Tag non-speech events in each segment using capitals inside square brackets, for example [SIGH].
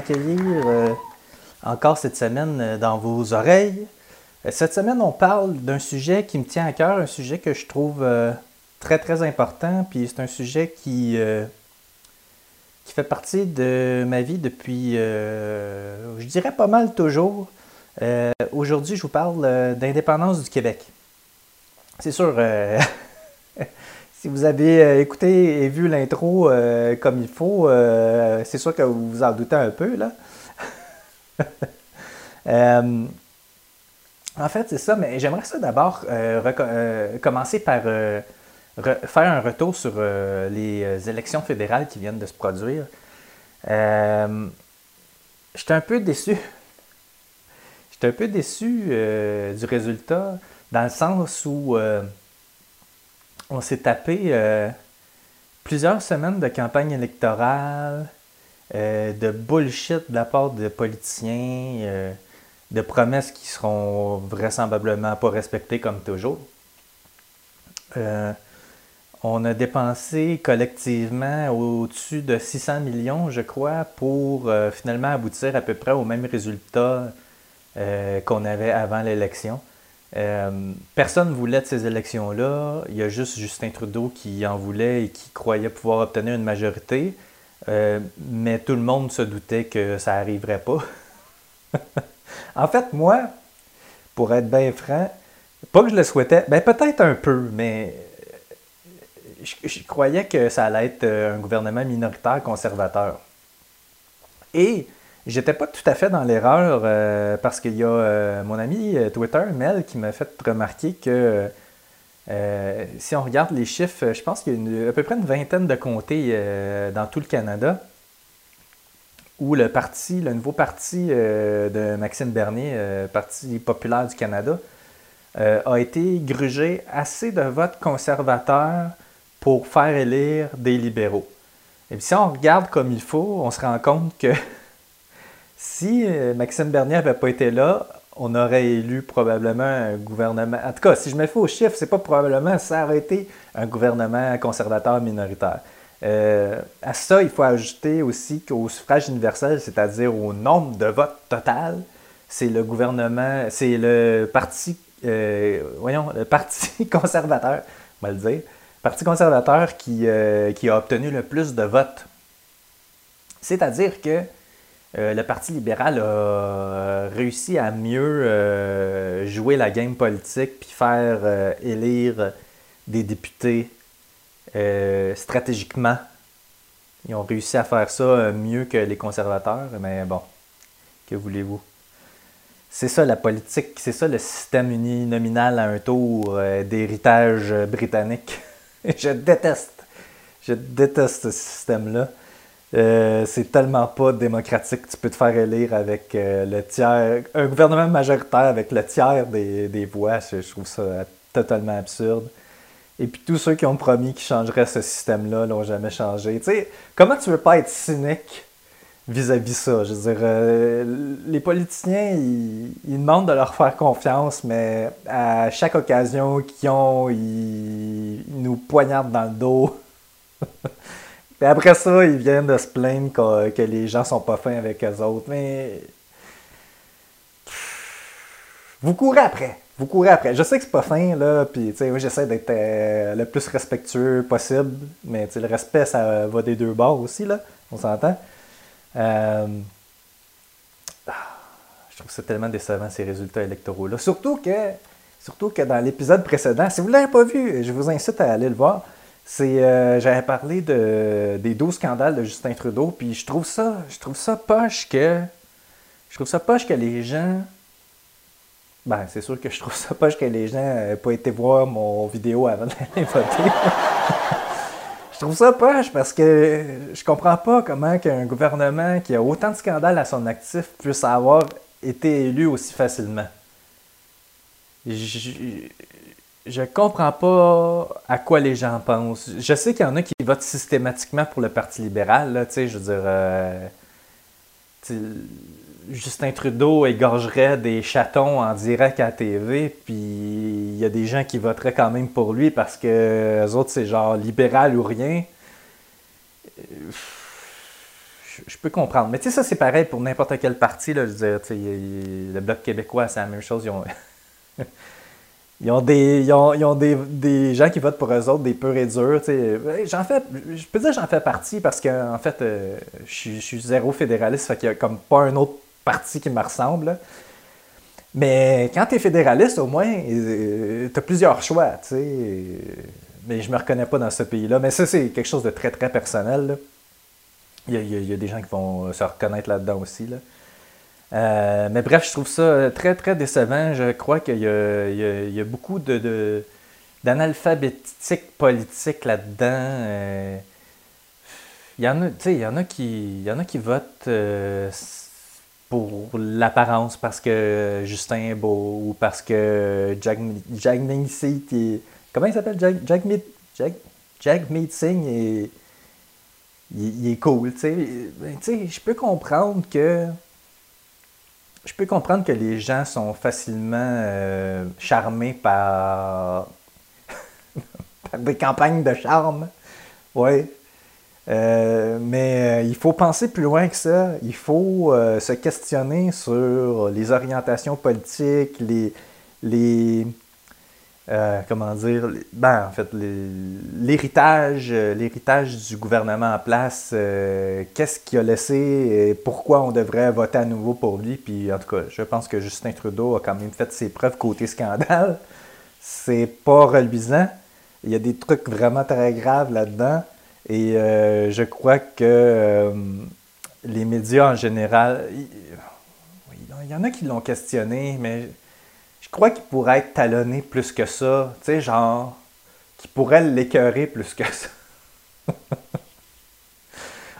m'accueillir euh, encore cette semaine euh, dans vos oreilles. Euh, cette semaine, on parle d'un sujet qui me tient à cœur, un sujet que je trouve très très important, puis c'est un sujet qui, qui fait partie de ma vie depuis, je dirais pas mal toujours. Aujourd'hui, je vous parle d'indépendance du Québec. C'est sûr, [LAUGHS] si vous avez euh, écouté et vu l'intro euh, comme il faut, euh, c'est sûr que vous vous en doutez un peu, là. [LAUGHS] En fait, c'est ça, mais j'aimerais ça d'abord commencer par re- faire un retour sur les élections fédérales qui viennent de se produire. J'étais un peu déçu. J'étais un peu déçu du résultat, dans le sens où on s'est tapé euh, plusieurs semaines de campagne électorale, euh, de bullshit de la part de politiciens, euh, de promesses qui seront vraisemblablement pas respectées comme toujours. On a dépensé collectivement au-dessus de 600 millions, je crois, pour finalement aboutir à peu près au même résultat qu'on avait avant l'élection. Euh, personne ne voulait de ces élections-là. Il y a juste Justin Trudeau qui en voulait et qui croyait pouvoir obtenir une majorité. Euh, mais tout le monde se doutait que ça n'arriverait pas. [LAUGHS] en fait, moi, pour être bien franc, pas que je le souhaitais, ben peut-être un peu, mais je, je croyais que ça allait être euh, un gouvernement minoritaire conservateur. Et j'étais pas tout à fait dans l'erreur euh, parce qu'il y a euh, mon ami euh, Twitter, Mel, qui m'a fait remarquer que si on regarde les chiffres, je pense qu'il y a à peu près une vingtaine de comtés dans tout le Canada où le parti, le nouveau parti de Maxime Bernier, Parti populaire du Canada, a été grugé assez de votes conservateurs pour faire élire des libéraux. Et puis si on regarde comme il faut, on se rend compte que [LAUGHS] si euh, Maxime Bernier n'avait pas été là, on aurait élu probablement un gouvernement. En tout cas, si je me fie aux chiffres, c'est pas probablement, ça aurait été un gouvernement conservateur minoritaire. Euh, à ça, il faut ajouter aussi qu'au suffrage universel, c'est-à-dire au nombre de votes total, c'est le gouvernement, c'est le parti, euh, voyons, le parti [LAUGHS] conservateur, on va le dire, parti conservateur qui, qui a obtenu le plus de votes. C'est-à-dire que euh, le Parti libéral a euh, réussi à mieux euh, jouer la game politique puis faire élire des députés stratégiquement. Ils ont réussi à faire ça mieux que les conservateurs, mais bon, que voulez-vous? C'est ça la politique, c'est ça le système uninominal à un tour d'héritage britannique. [LAUGHS] Je déteste. Je déteste ce système-là. Euh, c'est tellement pas démocratique. Tu peux te faire élire avec euh, le tiers, un gouvernement majoritaire avec le tiers des, des voix. Je, trouve ça totalement absurde. Et puis tous ceux qui ont promis qu'ils changeraient ce système-là l'ont jamais changé. Tu sais, comment tu veux pas être cynique vis-à-vis ça? Je veux dire, euh, les politiciens, ils, ils demandent de leur faire confiance, mais à chaque occasion qu'ils ont, ils, ils nous poignardent dans le dos. [LAUGHS] Et après ça, ils viennent de se plaindre que, que les gens sont pas fins avec eux autres. Mais. Vous courez après. Vous courez après. Je sais que c'est pas fin, là. Puis, tu sais, moi, j'essaie d'être euh, le plus respectueux possible. Mais, tu sais, le respect, ça va des deux bords aussi, là. On s'entend. Euh, ah, je trouve ça tellement décevant, ces résultats électoraux-là. Surtout que, surtout que dans l'épisode précédent, si vous ne l'avez pas vu, je vous incite à aller le voir. C'est, euh, j'avais parlé de, des 12 scandales de Justin Trudeau, puis je trouve ça, je trouve ça poche que, je trouve ça poche que les gens, ben c'est sûr que je trouve ça poche que les gens n'aient pas été voir mon vidéo avant d'aller voter. [LAUGHS] je trouve ça poche parce que je comprends pas comment qu'un gouvernement qui a autant de scandales à son actif puisse avoir été élu aussi facilement. Je, je comprends pas à quoi les gens pensent. Je sais qu'il y en a qui votent systématiquement pour le Parti libéral, je veux euh, Justin Trudeau égorgerait des chatons en direct à la TV, puis il y a des gens qui voteraient quand même pour lui parce que les autres, c'est genre libéral ou rien. Je, peux comprendre. Mais tu sais, ça, c'est pareil pour n'importe quel parti. Le Bloc québécois, c'est la même chose. [LAUGHS] ils ont, des, ils ont, ils ont des, des gens qui votent pour eux autres, des purs et durs. Ouais, J'en fais, je peux dire que j'en fais partie parce que en fait, euh, je, suis- zéro fédéraliste, fait qu'il n'y a comme pas un autre parti qui me ressemble. Mais quand tu es fédéraliste, au moins, tu as plusieurs choix. tu sais. Mais je me reconnais pas dans ce pays-là. Mais ça, c'est quelque chose de très, très personnel. Il y, y a des gens qui vont se reconnaître là-dedans aussi. Là. Euh, mais bref, je trouve ça très, très décevant. Je crois qu'il y y a- beaucoup de, d'analphabétique politique là-dedans. Euh, il y en a, qui, il y en a qui votent euh, pour l'apparence parce que Justin est beau ou parce que Jack, Jack Mead- est- comment il s'appelle? Jack, Jack, Mead- Jack, est, il, il est cool, tu sais. Ben, je peux comprendre que je peux comprendre que les gens sont facilement euh, charmés par, [LAUGHS] des campagnes de charme. Oui. Euh, mais euh, il faut penser plus loin que ça. Il faut se questionner sur les orientations politiques, les, les euh, comment dire, ben, en fait, euh, l'héritage du gouvernement en place, euh, qu'est-ce qu'il a laissé et pourquoi on devrait voter à nouveau pour lui? Puis, en tout cas, je pense que Justin Trudeau a quand même fait ses preuves côté scandale. [LAUGHS] C'est pas reluisant. Il y a des trucs vraiment très graves là-dedans. Et je crois que les médias en général, il, il y en a qui l'ont questionné, mais crois qu'il pourrait être talonné plus que ça. Tu sais, genre, qu'il pourrait l'écœurer plus que ça. [LAUGHS]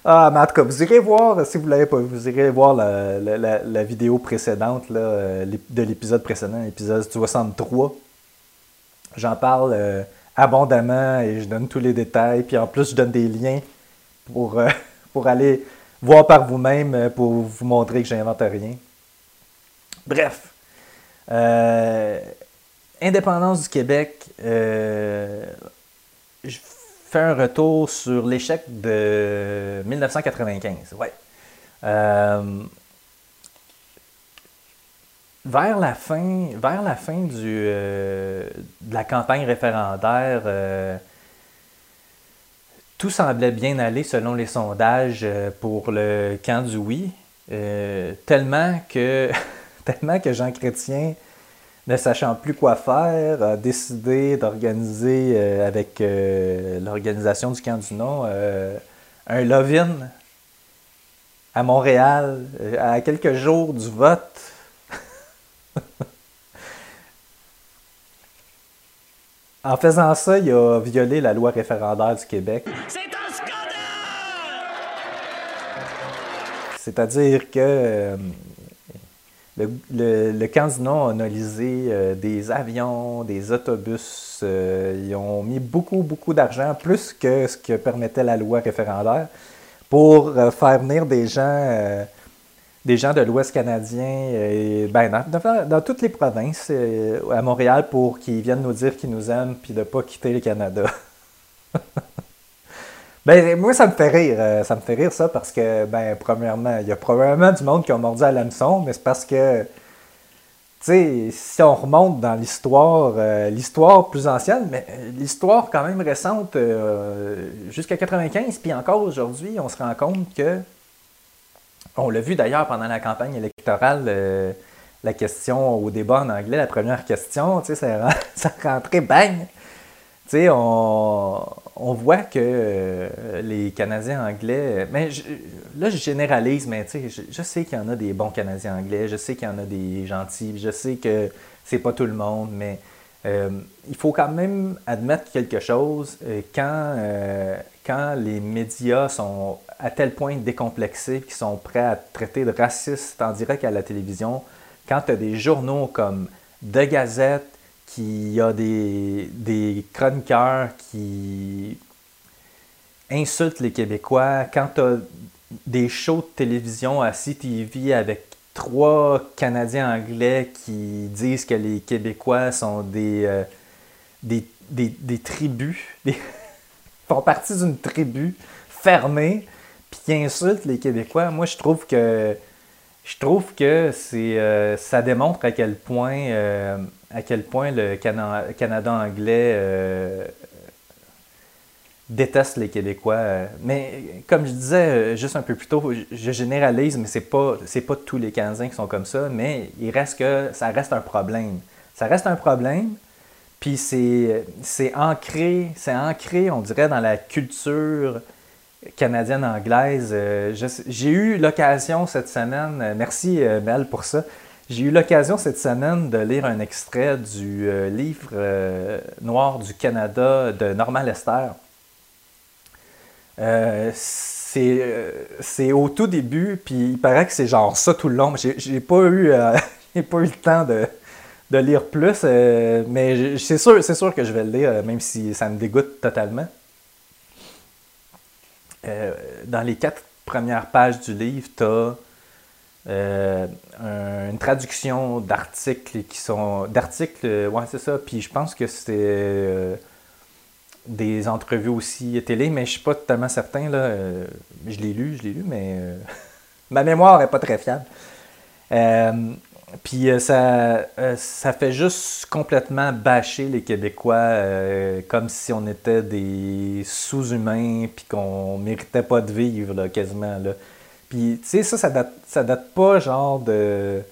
ah, mais en tout cas, vous irez voir, si vous l'avez pas vous irez voir la, la- la- vidéo précédente là, euh, de l'épisode précédent, l'épisode 63. J'en parle euh, abondamment et je donne tous les détails. Puis en plus, je donne des liens pour, euh, [LAUGHS] pour aller voir par vous-même, pour vous montrer que j'invente rien. Bref. Euh, indépendance du Québec. euh, je fais un retour sur l'échec de 1995. Ouais. Euh, vers la fin, vers la fin de la campagne référendaire, tout semblait bien aller selon les sondages pour le camp du oui, tellement que [LAUGHS] [LAUGHS] tellement que Jean Chrétien, ne sachant plus quoi faire, a décidé d'organiser euh, avec euh, l'organisation du camp du non euh, un love-in à Montréal à quelques jours du vote. [LAUGHS] En faisant ça, il a violé la loi référendaire du Québec. C'est un scandale! C'est-à-dire que euh, le, le, le a analysé euh, des avions, des autobus. euh, ils ont mis beaucoup, beaucoup d'argent, plus que ce que permettait la loi référendaire, pour euh, faire venir des gens, des gens de l'Ouest canadien, et, ben, dans, toutes les provinces, à Montréal, pour qu'ils viennent nous dire qu'ils nous aiment, puis de ne pas quitter le Canada. [LAUGHS] Ben, moi, ça me fait rire. euh, Ça me fait rire, ça, parce que, ben, premièrement, il y a probablement du monde qui a mordu à l'hameçon, mais c'est parce que, tu sais, si on remonte dans l'histoire, euh, l'histoire plus ancienne, mais euh, l'histoire quand même récente, jusqu'à 95, puis encore aujourd'hui, on se rend compte que On l'a vu d'ailleurs pendant la campagne électorale, la question au débat en anglais, la première question, tu sais, ça, [LAUGHS] ça rentrait bang! On, voit que euh, les Canadiens anglais, mais là je généralise, mais sais, je, sais qu'il y en a des bons Canadiens anglais, je sais qu'il y en a des gentils, je sais que c'est pas tout le monde, mais euh, il faut quand même admettre quelque chose euh, quand, les médias sont à tel point décomplexés qu'ils sont prêts à te traiter de raciste en direct à la télévision, quand tu as des journaux comme The Gazette, qui a des, des chroniqueurs qui insultent les Québécois, quand tu as des shows de télévision à CTV avec trois Canadiens anglais qui disent que les Québécois sont des, euh, des, des- des tribus, [LAUGHS] font partie d'une tribu fermée, puis qui insultent les Québécois, moi je trouve que je trouve que c'est euh, ça démontre à quel point euh, à quel point le Cana- Canada anglais euh, déteste les Québécois. Mais comme je disais juste un peu plus tôt, je- généralise, mais c'est pas c'est pas tous les Canadiens qui sont comme ça, mais il reste que ça reste un problème. Ça reste un problème. Puis c'est ancré, c'est ancré, on dirait, dans la culture canadienne-anglaise. Euh, J'ai eu l'occasion cette semaine, euh, merci euh, Mel pour ça, j'ai eu l'occasion cette semaine de lire un extrait du livre Noir du Canada de Normand Lester. C'est au tout début, puis il paraît que c'est genre ça tout le long. J'ai pas eu, [LAUGHS] pas eu le temps de, de lire plus, mais c'est sûr, sûr que je vais le lire, même si ça me dégoûte totalement. Euh, dans les quatre premières pages du livre, tu as une traduction d'articles qui sont. d'articles, euh, ouais, c'est ça. Puis je pense que c'était euh, des entrevues aussi télé, mais je suis pas totalement certain. Là, Euh, je l'ai lu, je l'ai lu, mais euh, [LAUGHS] ma mémoire n'est pas très fiable. Puis euh, ça, euh, ça fait juste complètement bâcher les Québécois euh, comme si on était des sous-humains puis qu'on méritait pas de vivre là, quasiment. Là. Puis tu sais, ça, ça date, ça date pas genre de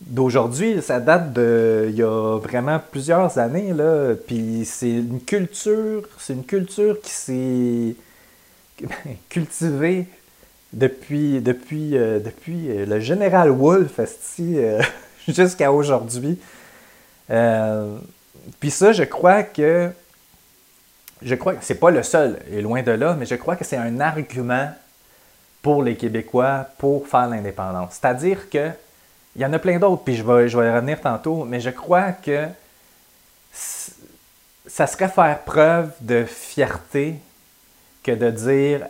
d'aujourd'hui, ça date de il y a vraiment plusieurs années là. Puis c'est une culture, c'est une culture qui s'est [LAUGHS] cultivée depuis, depuis, euh, depuis euh, le général Wolfe euh, [LAUGHS] jusqu'à aujourd'hui. Euh, Puis ça, je crois que je crois c'est pas le seul, et loin de là, mais je crois que c'est un argument pour les Québécois pour faire l'indépendance. C'est-à-dire que il y en a plein d'autres, puis je vais, je vais y revenir tantôt, mais je crois que ça serait faire preuve de fierté que de dire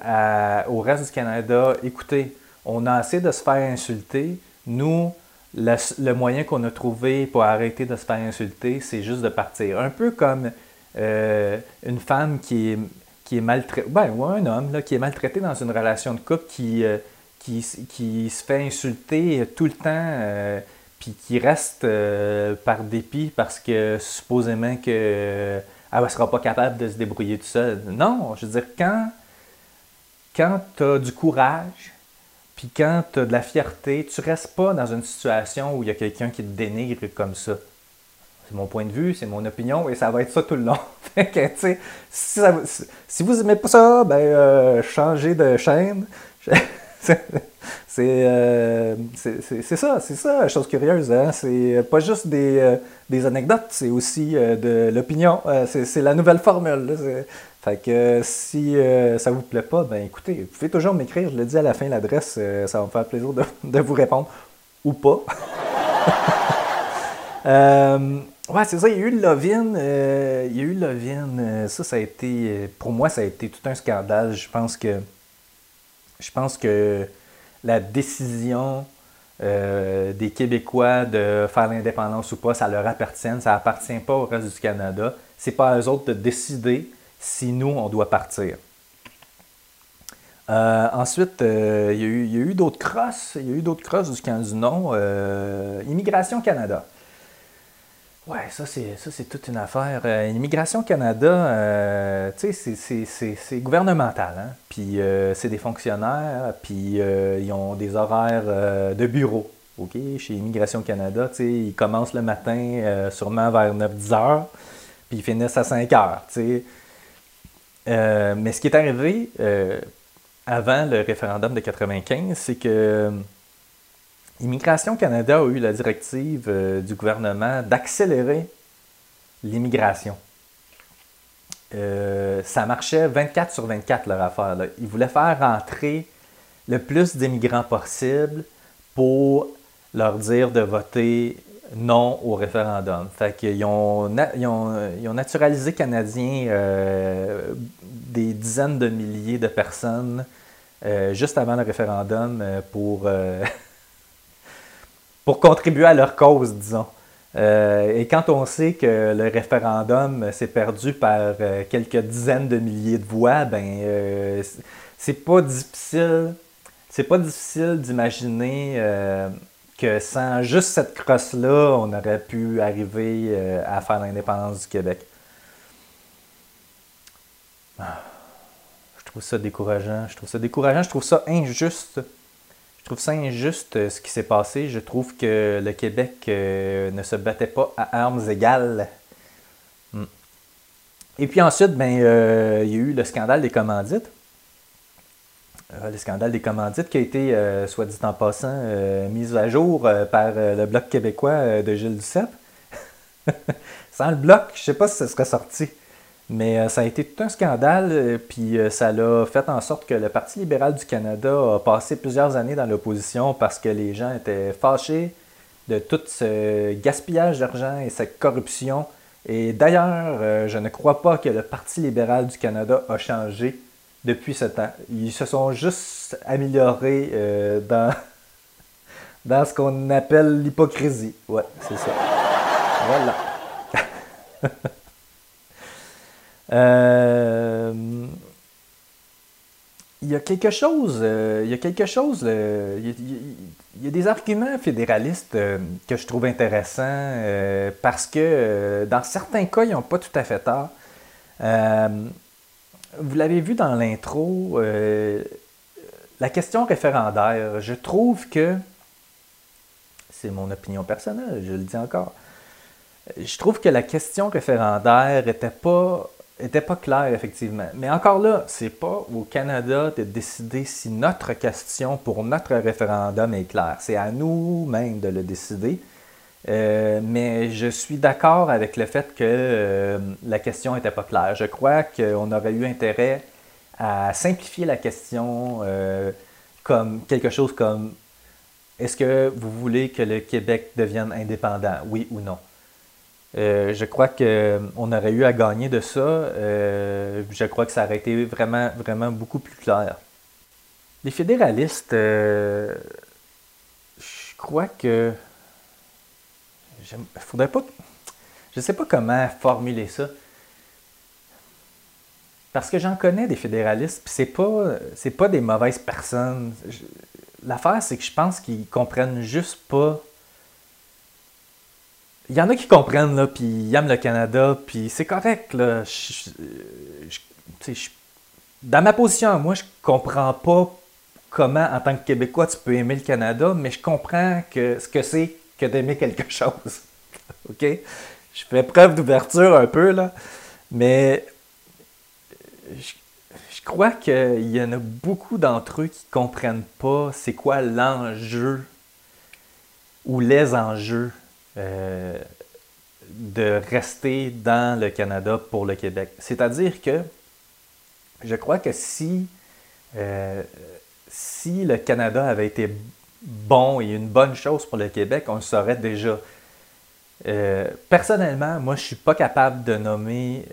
au reste du Canada, écoutez, on a assez de se faire insulter. Nous, le, moyen qu'on a trouvé pour arrêter de se faire insulter, c'est juste de partir. Un peu comme euh, une femme qui est, qui maltraitée, ben, ou un homme là, qui est maltraité dans une relation de couple qui, euh, qui, se fait insulter tout le temps, euh, puis qui reste par dépit parce que supposément que euh, elle ne sera pas capable de se débrouiller tout seul. Non, je veux dire, quand, quand tu as du courage, puis quand tu as de la fierté, tu restes pas dans une situation où il y a quelqu'un qui te dénigre comme ça. C'est mon point de vue, c'est mon opinion, et ça va être ça tout le long. [LAUGHS] Si- si vous aimez pas ça, ben, euh, changez de chaîne. [LAUGHS] c'est euh, c'est- ça, c'est ça, chose curieuse. Hein? C'est pas juste des, euh, des anecdotes, c'est aussi euh, de l'opinion. C'est la nouvelle formule. Fait que si ça vous plaît pas, ben écoutez, vous pouvez toujours m'écrire, je le dis à la fin l'adresse, ça va me faire plaisir de, de vous répondre. Ou pas. [LAUGHS] Ouais, c'est ça, il y a eu le Lovin. euh, il y a eu Lovin. ça, ça a été. Pour moi, ça a été tout un scandale. Je pense que. Je pense que la décision euh, des Québécois de faire l'indépendance ou pas, ça leur appartient. Ça appartient pas au reste du Canada. C'est pas à eux autres de décider si nous, on doit partir. Euh, ensuite, euh, il y a eu, d'autres crosses. Il y a eu d'autres crosses du camp du Immigration Canada. Ouais, ça c'est ça c'est toute une affaire. Euh, Immigration Canada, euh, tu sais, c'est- c'est- c'est gouvernemental, hein? Puis euh, c'est des fonctionnaires, puis ils ont des horaires de bureau. OK? Chez Immigration Canada, tu sais, ils commencent le matin sûrement vers 9-10 heures, puis ils finissent à 5 heures, tu sais. Mais ce qui est arrivé avant le référendum de 95, c'est que Immigration Canada a eu la directive euh, du gouvernement d'accélérer l'immigration. Euh, ça marchait 24 sur 24 leur affaire. Ils voulaient faire rentrer le plus d'immigrants possible pour leur dire de voter non au référendum. Fait qu'ils ont, ils ont, ils ont naturalisé Canadiens euh, des dizaines de milliers de personnes juste avant le référendum pour, [LAUGHS] pour contribuer à leur cause, disons. Euh, et quand on sait que le référendum s'est perdu par euh, quelques dizaines de milliers de voix, ben euh, c'est pas difficile, c'est pas difficile d'imaginer que sans juste cette crosse-là, on aurait pu arriver à faire l'indépendance du Québec. Ah, je trouve ça décourageant. Je trouve ça décourageant. Je trouve ça injuste. Je trouve ça injuste euh, ce qui s'est passé. Je trouve que le Québec euh, ne se battait pas à armes égales. Hmm. Et puis ensuite, ben, euh, il y a eu le scandale des commandites. Le scandale des commandites qui a été, soit dit en passant, mis à jour par le Bloc québécois de Gilles Duceppe. [LAUGHS] Sans le Bloc, je ne sais pas si ça serait sorti. Mais euh, ça a été tout un scandale, euh, puis euh, ça l'a fait en sorte que le Parti libéral du Canada a passé plusieurs années dans l'opposition parce que les gens étaient fâchés de tout ce gaspillage d'argent et cette corruption. Et d'ailleurs, je ne crois pas que le Parti libéral du Canada a changé depuis ce temps. Ils se sont juste améliorés dans, [LAUGHS] dans ce qu'on appelle l'hypocrisie. Ouais, c'est ça. Voilà. [LAUGHS] Euh, il y a quelque chose, euh, il y a quelque chose, euh, il, y a, des arguments fédéralistes que je trouve intéressants parce que dans certains cas, ils n'ont pas tout à fait tort. Vous l'avez vu dans l'intro, la question référendaire, je trouve que, c'est mon opinion personnelle, je le dis encore, je trouve que la question référendaire était pas était pas claire effectivement. Mais encore là, c'est pas au Canada de décider si notre question pour notre référendum est claire. C'est à nous-mêmes de le décider. Euh, mais je suis d'accord avec le fait que euh, la question n'était pas claire. Je crois qu'on aurait eu intérêt à simplifier la question euh, comme quelque chose comme est-ce que vous voulez que le Québec devienne indépendant, oui ou non? Euh, je crois qu'on aurait eu à gagner de ça. Euh, je crois que ça aurait été vraiment, vraiment beaucoup plus clair. Les fédéralistes, euh, je crois que. Il faudrait pas. Je ne sais pas comment formuler ça. Parce que j'en connais des fédéralistes, puis c'est pas, c'est pas des mauvaises personnes. Je- L'affaire, c'est que je pense qu'ils comprennent juste pas il y en a qui comprennent, là, puis ils aiment le Canada, puis c'est correct, là. Dans ma position, moi, je comprends pas comment, en tant que Québécois, tu peux aimer le Canada, mais je comprends que ce que c'est que d'aimer quelque [LAUGHS] chose. OK? Je fais preuve d'ouverture un peu, là, mais je, je crois qu'il y en a beaucoup d'entre eux qui comprennent pas c'est quoi l'enjeu ou les enjeux euh, de rester dans le Canada pour le Québec. C'est-à-dire que je crois que si, euh, si le Canada avait été bon et une bonne chose pour le Québec, on le saurait déjà. Euh, personnellement, moi, je ne suis pas capable de nommer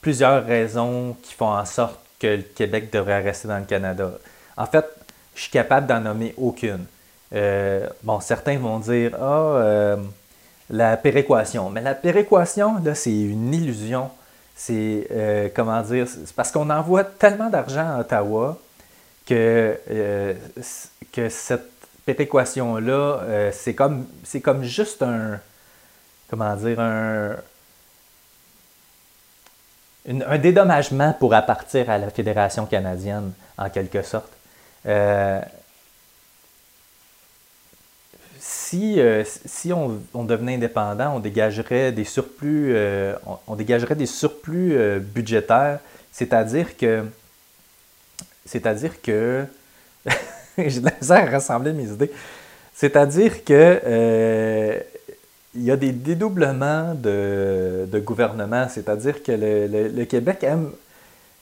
plusieurs raisons qui font en sorte que le Québec devrait rester dans le Canada. En fait, je suis capable d'en nommer aucune. Euh, bon, certains vont dire Ah, euh, la péréquation. Mais la péréquation, là, c'est une illusion. C'est, euh, comment dire, parce qu'on envoie tellement d'argent à Ottawa que, que cette péréquation-là, c'est comme, c'est comme juste un, comment dire, un, un dédommagement pour appartir à la Fédération canadienne, en quelque sorte. Euh, si, euh, on, devenait indépendant, on dégagerait des surplus, euh, on, dégagerait des surplus budgétaires, c'est-à-dire que, c'est-à-dire que, [LAUGHS] j'ai de la misère à rassembler mes idées, c'est-à-dire que il y a des dédoublements de, gouvernement, c'est-à-dire que le, Québec aime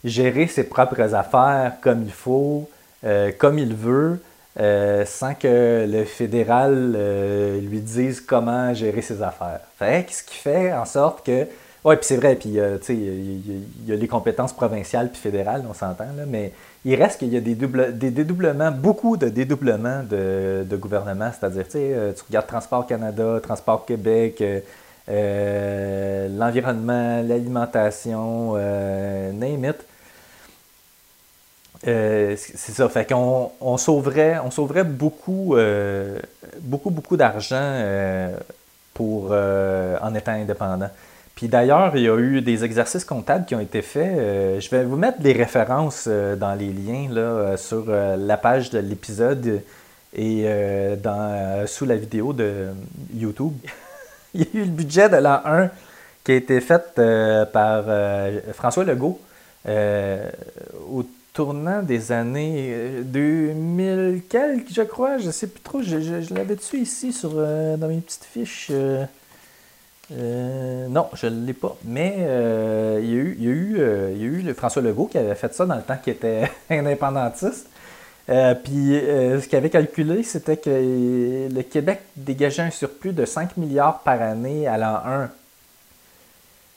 gérer ses propres affaires comme il faut, euh, comme il veut, euh, sans que le fédéral euh, lui dise comment gérer ses affaires. Ce qui fait en sorte que oui, puis c'est vrai, puis euh, tu sais, il y, a les compétences provinciales puis fédérales, on s'entend, là, mais il reste qu'il y a des, des dédoublements, beaucoup de dédoublements de, de gouvernement, c'est-à-dire, tu tu regardes Transport Canada, Transport Québec, l'environnement, l'alimentation, name it. C'est ça, fait qu'on on sauverait, on sauverait beaucoup, beaucoup, beaucoup d'argent pour en étant indépendant. Puis d'ailleurs, il y a eu des exercices comptables qui ont été faits. Euh, je vais vous mettre des références euh, dans les liens là, euh, sur la page de l'épisode et dans, sous la vidéo de YouTube. [LAUGHS] il y a eu le budget de l'an 1 qui a été fait par François Legault au tournant des années 2000 quelques, je crois. Je sais plus trop. Je, l'avais dessus ici sur, dans mes petites fiches. Euh, non, je ne l'ai pas. Mais euh, il, y a eu, y a eu, euh, y a eu François Legault qui avait fait ça dans le temps qu'il était [LAUGHS] indépendantiste. puis ce qu'il avait calculé, c'était que le Québec dégageait un surplus de 5 milliards par année à l'an 1.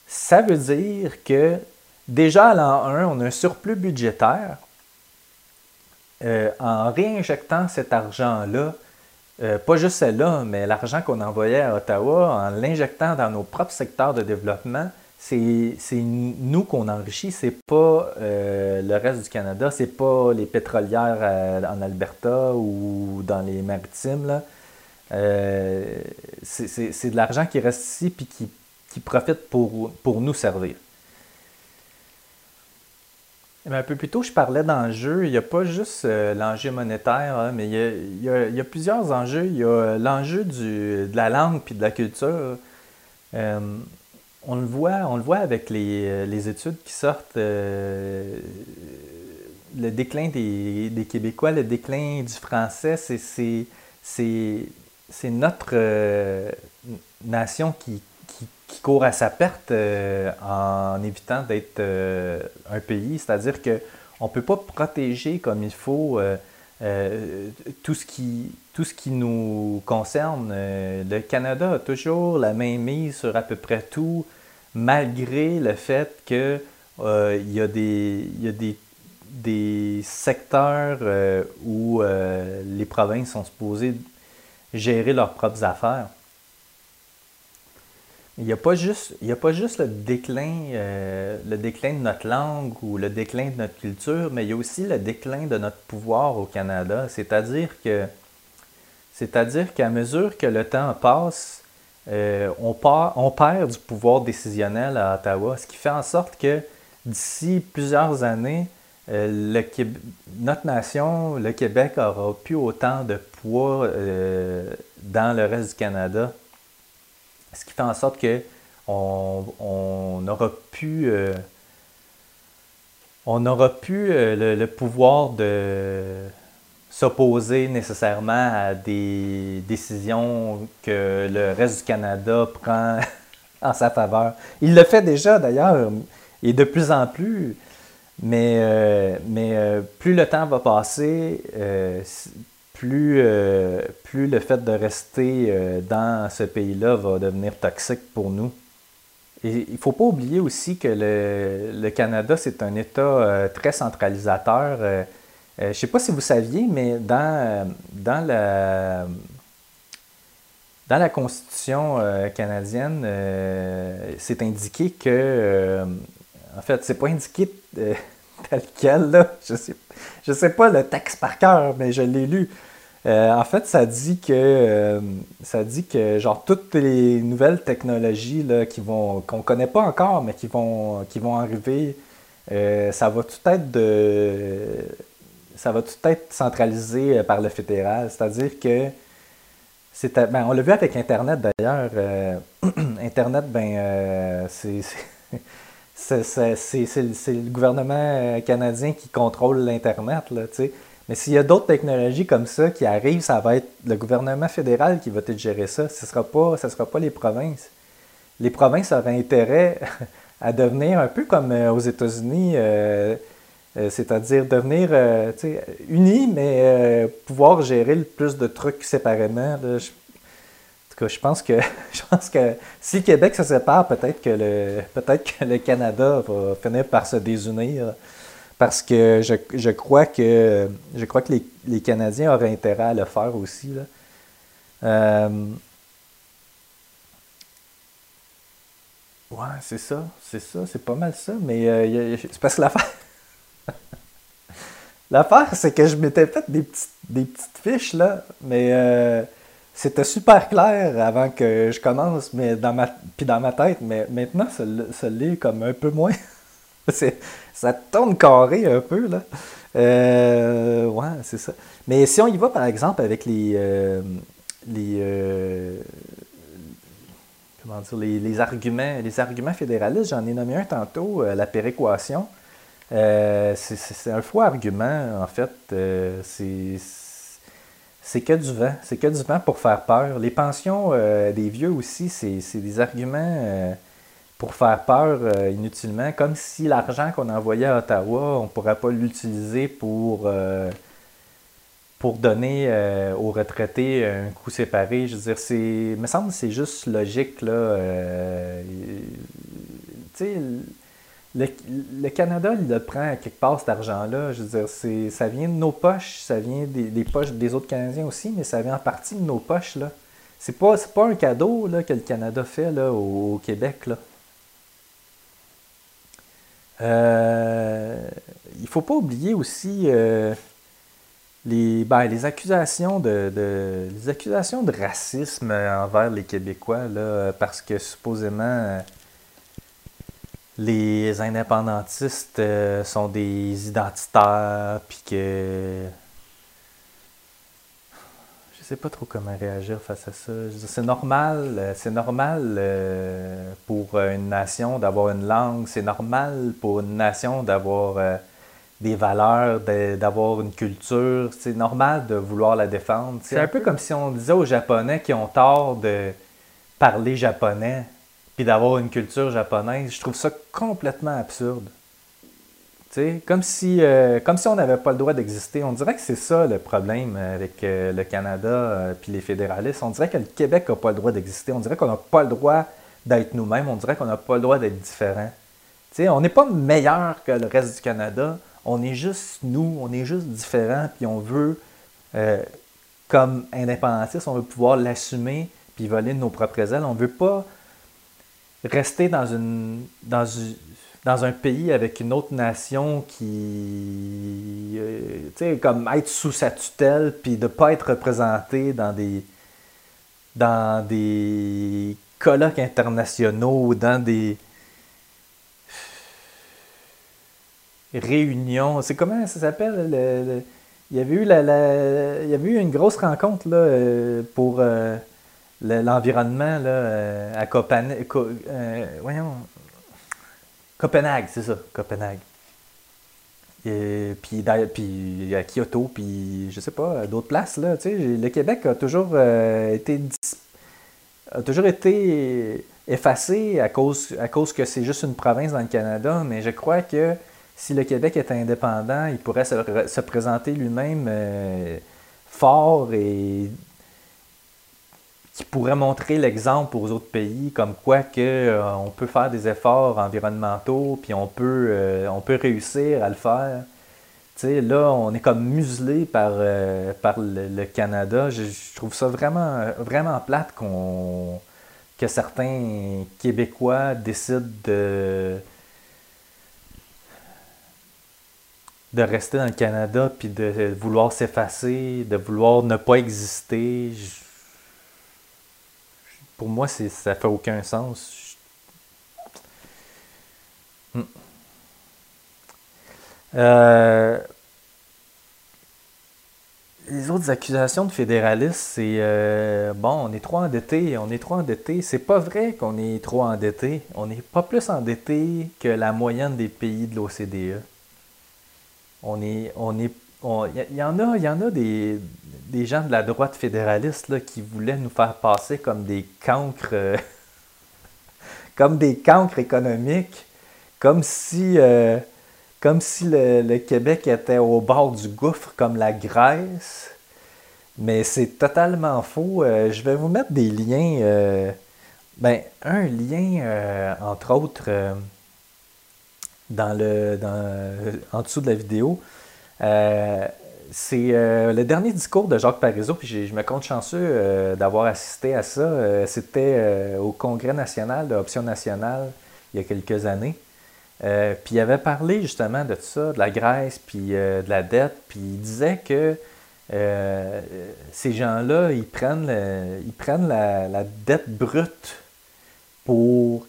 Ça veut dire que déjà à l'an 1, on a un surplus budgétaire. en réinjectant cet argent-là euh, pas juste celle-là, mais l'argent qu'on envoyait à Ottawa, en l'injectant dans nos propres secteurs de développement, c'est nous qu'on enrichit, c'est pas euh, le reste du Canada, c'est pas les pétrolières euh, en Alberta ou dans les maritimes. c'est de l'argent qui reste ici et qui, profite pour nous servir. Eh un peu plus tôt, je parlais d'enjeux. Il n'y a pas juste euh, l'enjeu monétaire, hein, mais il y, a, plusieurs enjeux. Il y a euh, l'enjeu de la langue puis de la culture. Euh, on, le voit, on le voit avec les, études qui sortent. le déclin des, Québécois, le déclin du français, c'est notre nation qui, qui court à sa perte euh, en évitant d'être euh, un pays. C'est-à-dire qu'on ne peut pas protéger comme il faut euh, tout, ce qui, tout ce qui nous concerne. le Canada a toujours la main mise sur à peu près tout, malgré le fait qu'il y a des, y a des, des secteurs où les provinces sont supposées gérer leurs propres affaires. Il n'y a, pas juste, a pas juste le déclin, euh, le déclin de notre langue ou le déclin de notre culture, mais il y a aussi le déclin de notre pouvoir au Canada. C'est-à-dire que c'est-à-dire qu'à mesure que le temps passe, euh, on, perd du pouvoir décisionnel à Ottawa, ce qui fait en sorte que d'ici plusieurs années, euh, notre nation, le Québec, aura plus autant de poids dans le reste du Canada ce qui fait en sorte que on, euh, on aura pu euh, le, pouvoir de s'opposer nécessairement à des décisions que le reste du Canada prend [LAUGHS] en sa faveur. Il le fait déjà d'ailleurs, et de plus en plus, mais, euh, mais plus le temps va passer, plus, euh, plus le fait de rester euh, dans ce pays-là va devenir toxique pour nous. Et il ne faut pas oublier aussi que le, Canada, c'est un État euh, très centralisateur. je ne sais pas si vous saviez, mais dans, dans, la, dans la Constitution canadienne, c'est indiqué que, en fait, c'est pas indiqué tel là. je ne sais, je sais pas le texte par cœur, mais je l'ai lu. Euh, en fait, ça dit que euh, ça dit que genre toutes les nouvelles technologies là, qui vont qu'on connaît pas encore, mais qui vont qui vont arriver, euh, ça va tout être de ça va tout être centralisé par le fédéral. C'est-à-dire que ben, on l'a vu avec Internet d'ailleurs. [CLEARS THROAT] Internet, ben c'est c'est le gouvernement canadien qui contrôle l'Internet, là. Mais s'il y a d'autres technologies comme ça qui arrivent, ça va être le gouvernement fédéral qui va te gérer ça. Ce ne sera, pas, sera pas les provinces. Les provinces auraient intérêt [LAUGHS] à devenir un peu comme euh, aux États-Unis, euh, euh, c'est-à-dire devenir unis, mais pouvoir gérer le plus de trucs séparément. Je pense que [LAUGHS] je pense que si Québec se sépare, peut-être que le peut-être que le Canada va finir par se désunir parce que je, je, crois que je crois que les, les, Canadiens auraient intérêt à le faire aussi. Euh, ouais, c'est ça, c'est ça, c'est pas mal ça, mais euh, c'est parce que l'affaire. [LAUGHS] l'affaire, c'est que je m'étais fait des petites, des petites fiches, là, mais euh, c'était super clair avant que je commence, mais dans ma, puis dans ma tête, mais maintenant, ça, ça l'est comme un peu moins. [LAUGHS] ça tourne carré un peu, là. Euh, ouais, c'est ça. Mais si on y va, par exemple, avec les. Euh, les euh, comment dire, les, arguments, les arguments fédéralistes, j'en ai nommé un tantôt, la péréquation. c'est un faux argument, en fait. c'est c'est que du vent. C'est que du vent pour faire peur. Les pensions des vieux aussi, c'est des arguments pour faire peur euh, inutilement, comme si l'argent qu'on envoyait à Ottawa, on ne pourrait pas l'utiliser pour, euh, pour donner euh, aux retraités un coup séparé. Je veux dire, c'est, me semble que c'est juste logique. Là, le, Canada, il le prend quelque part, cet argent-là. Je veux dire, ça vient de nos poches, ça vient des, poches des autres Canadiens aussi, mais ça vient en partie de nos poches. Là. C'est pas, pas un cadeau là, que le Canada fait là, au, Québec. Là. Euh, il faut pas oublier aussi euh, les, ben, les, accusations de, les accusations de racisme envers les Québécois, là, parce que supposément les indépendantistes euh, sont des identitaires, puis que sais pas trop comment réagir face à ça. C'est normal, euh, c'est normal euh, pour une nation d'avoir une langue, c'est normal pour une nation d'avoir des valeurs, d'avoir une culture. C'est normal de vouloir la défendre. C'est un peu comme si on disait aux Japonais qui ont tort de parler japonais puis d'avoir une culture japonaise. Je trouve ça complètement absurde comme si, euh, comme si on n'avait pas le droit d'exister. On dirait que c'est ça le problème avec euh, le Canada euh, les fédéralistes. On dirait que le Québec n'a pas le droit d'exister. On dirait qu'on n'a pas le droit d'être nous-mêmes. On dirait qu'on n'a pas le droit d'être différent. on n'est pas meilleur que le reste du Canada. On est juste nous. On est juste différent. Puis on veut, comme indépendantiste, on veut pouvoir l'assumer puis voler de nos propres ailes. On ne veut pas rester dans une, dans une dans un pays avec une autre nation qui, euh, tu sais, comme être sous sa tutelle, puis de pas être représenté dans des, dans des colloques internationaux, dans des réunions. C'est comment ça s'appelle? il, y avait eu la, il y avait eu une grosse rencontre là, euh, pour euh, l'environnement là, à Copenhague. voyons, Copenhague, c'est ça, Copenhague. Et, puis, puis à Kyoto, puis je sais pas, d'autres places, là, le Québec a toujours euh, été a toujours été effacé à cause, à cause que c'est juste une province dans le Canada, mais je crois que si le Québec était indépendant, il pourrait se, présenter lui-même euh, fort et qui pourrait montrer l'exemple aux autres pays, comme quoi que euh, on peut faire des efforts environnementaux, puis on peut, euh, on peut réussir à le faire. là, on est comme muselé par, euh, par le, Canada. Je, trouve ça vraiment, vraiment plate que certains Québécois décident de de rester dans le Canada puis de vouloir s'effacer, de vouloir ne pas exister. Pour moi, c'est, ça fait aucun sens. Hmm. Euh, les autres accusations de fédéralistes, c'est euh, bon, on est trop endetté, on est trop endetté. C'est pas vrai qu'on est trop endetté. On n'est pas plus endetté que la moyenne des pays de l'OCDE. On est, on est, il y, en a, y en a des, des gens de la droite fédéraliste là, qui voulaient nous faire passer comme des cancres, euh, [LAUGHS] comme des cancres économiques, comme si, euh, comme si le, le Québec était au bord du gouffre comme la Grèce. Mais c'est totalement faux. Euh, je vais vous mettre des liens. ben, un lien, entre autres, dans le, dans, en dessous de la vidéo. Euh, c'est euh, le dernier discours de Jacques Parizeau, puis je me compte chanceux euh, d'avoir assisté à ça. C'était au Congrès national de Option nationale il y a quelques années. Puis il avait parlé justement de ça, de la Grèce, puis de la dette, puis il disait que ces gens-là, ils prennent, la, dette brute pour,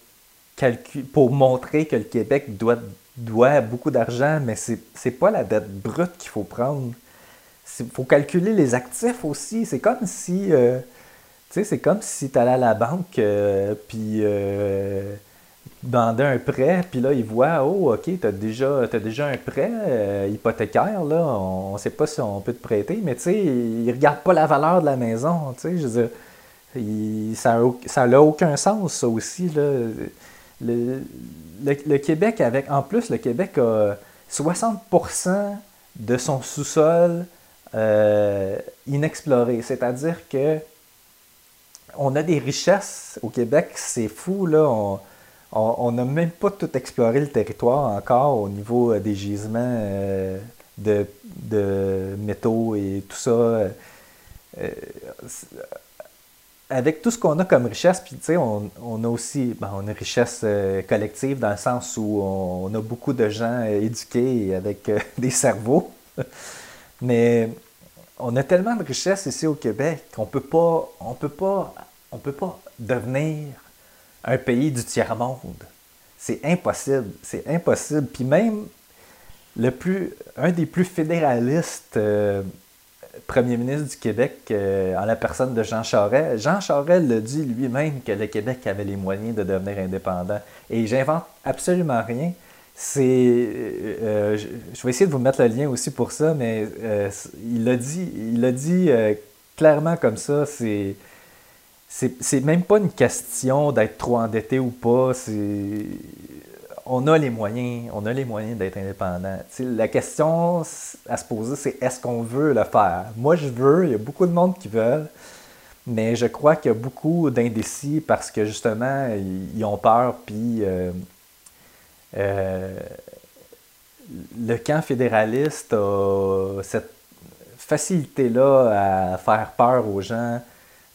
pour montrer que le Québec doit, doit beaucoup d'argent, mais c'est c'est pas la dette brute qu'il faut prendre. Il faut calculer les actifs aussi. C'est comme si, euh, tu c'est comme si allais à la banque, euh, puis euh, un prêt, puis là, ils voient, oh, OK, tu as déjà, déjà un prêt euh, hypothécaire, là, on ne sait pas si on peut te prêter, mais tu sais, ils regardent pas la valeur de la maison, je veux dire, ça n'a aucun sens, ça aussi, là. Le, Québec, avec, en plus, le Québec a 60% de son sous-sol euh, inexploré, c'est-à-dire que on a des richesses au Québec, c'est fou. On, n'a même pas tout exploré le territoire encore au niveau euh, des gisements euh, de, métaux et tout ça. Avec tout ce qu'on a comme richesse, puis tu sais, on, a aussi ben, une richesse euh, collective dans le sens où on, a beaucoup de gens euh, éduqués avec euh, [LAUGHS] des cerveaux. [LAUGHS] Mais on a tellement de richesses ici au Québec qu'on peut pas, on peut pas, on peut pas devenir un pays du tiers-monde. C'est impossible, c'est impossible. Puis même le plus, un des plus fédéralistes premier ministre du Québec, euh, en la personne de Jean Charest, Jean Charest le dit lui-même que le Québec avait les moyens de devenir indépendant. Et j'invente absolument rien. C'est, euh, je, je vais essayer de vous mettre le lien aussi pour ça, mais euh, il l'a dit, il l'a dit euh, clairement comme ça. C'est, c'est même pas une question d'être trop endetté ou pas. C'est, on a les moyens, on a les moyens d'être indépendant. La question à se poser, c'est est-ce qu'on veut le faire? Moi, je veux, il y a beaucoup de monde qui veulent, mais je crois qu'il y a beaucoup d'indécis parce que justement, ils, ont peur, puis euh, euh, le camp fédéraliste a cette facilité-là à faire peur aux gens.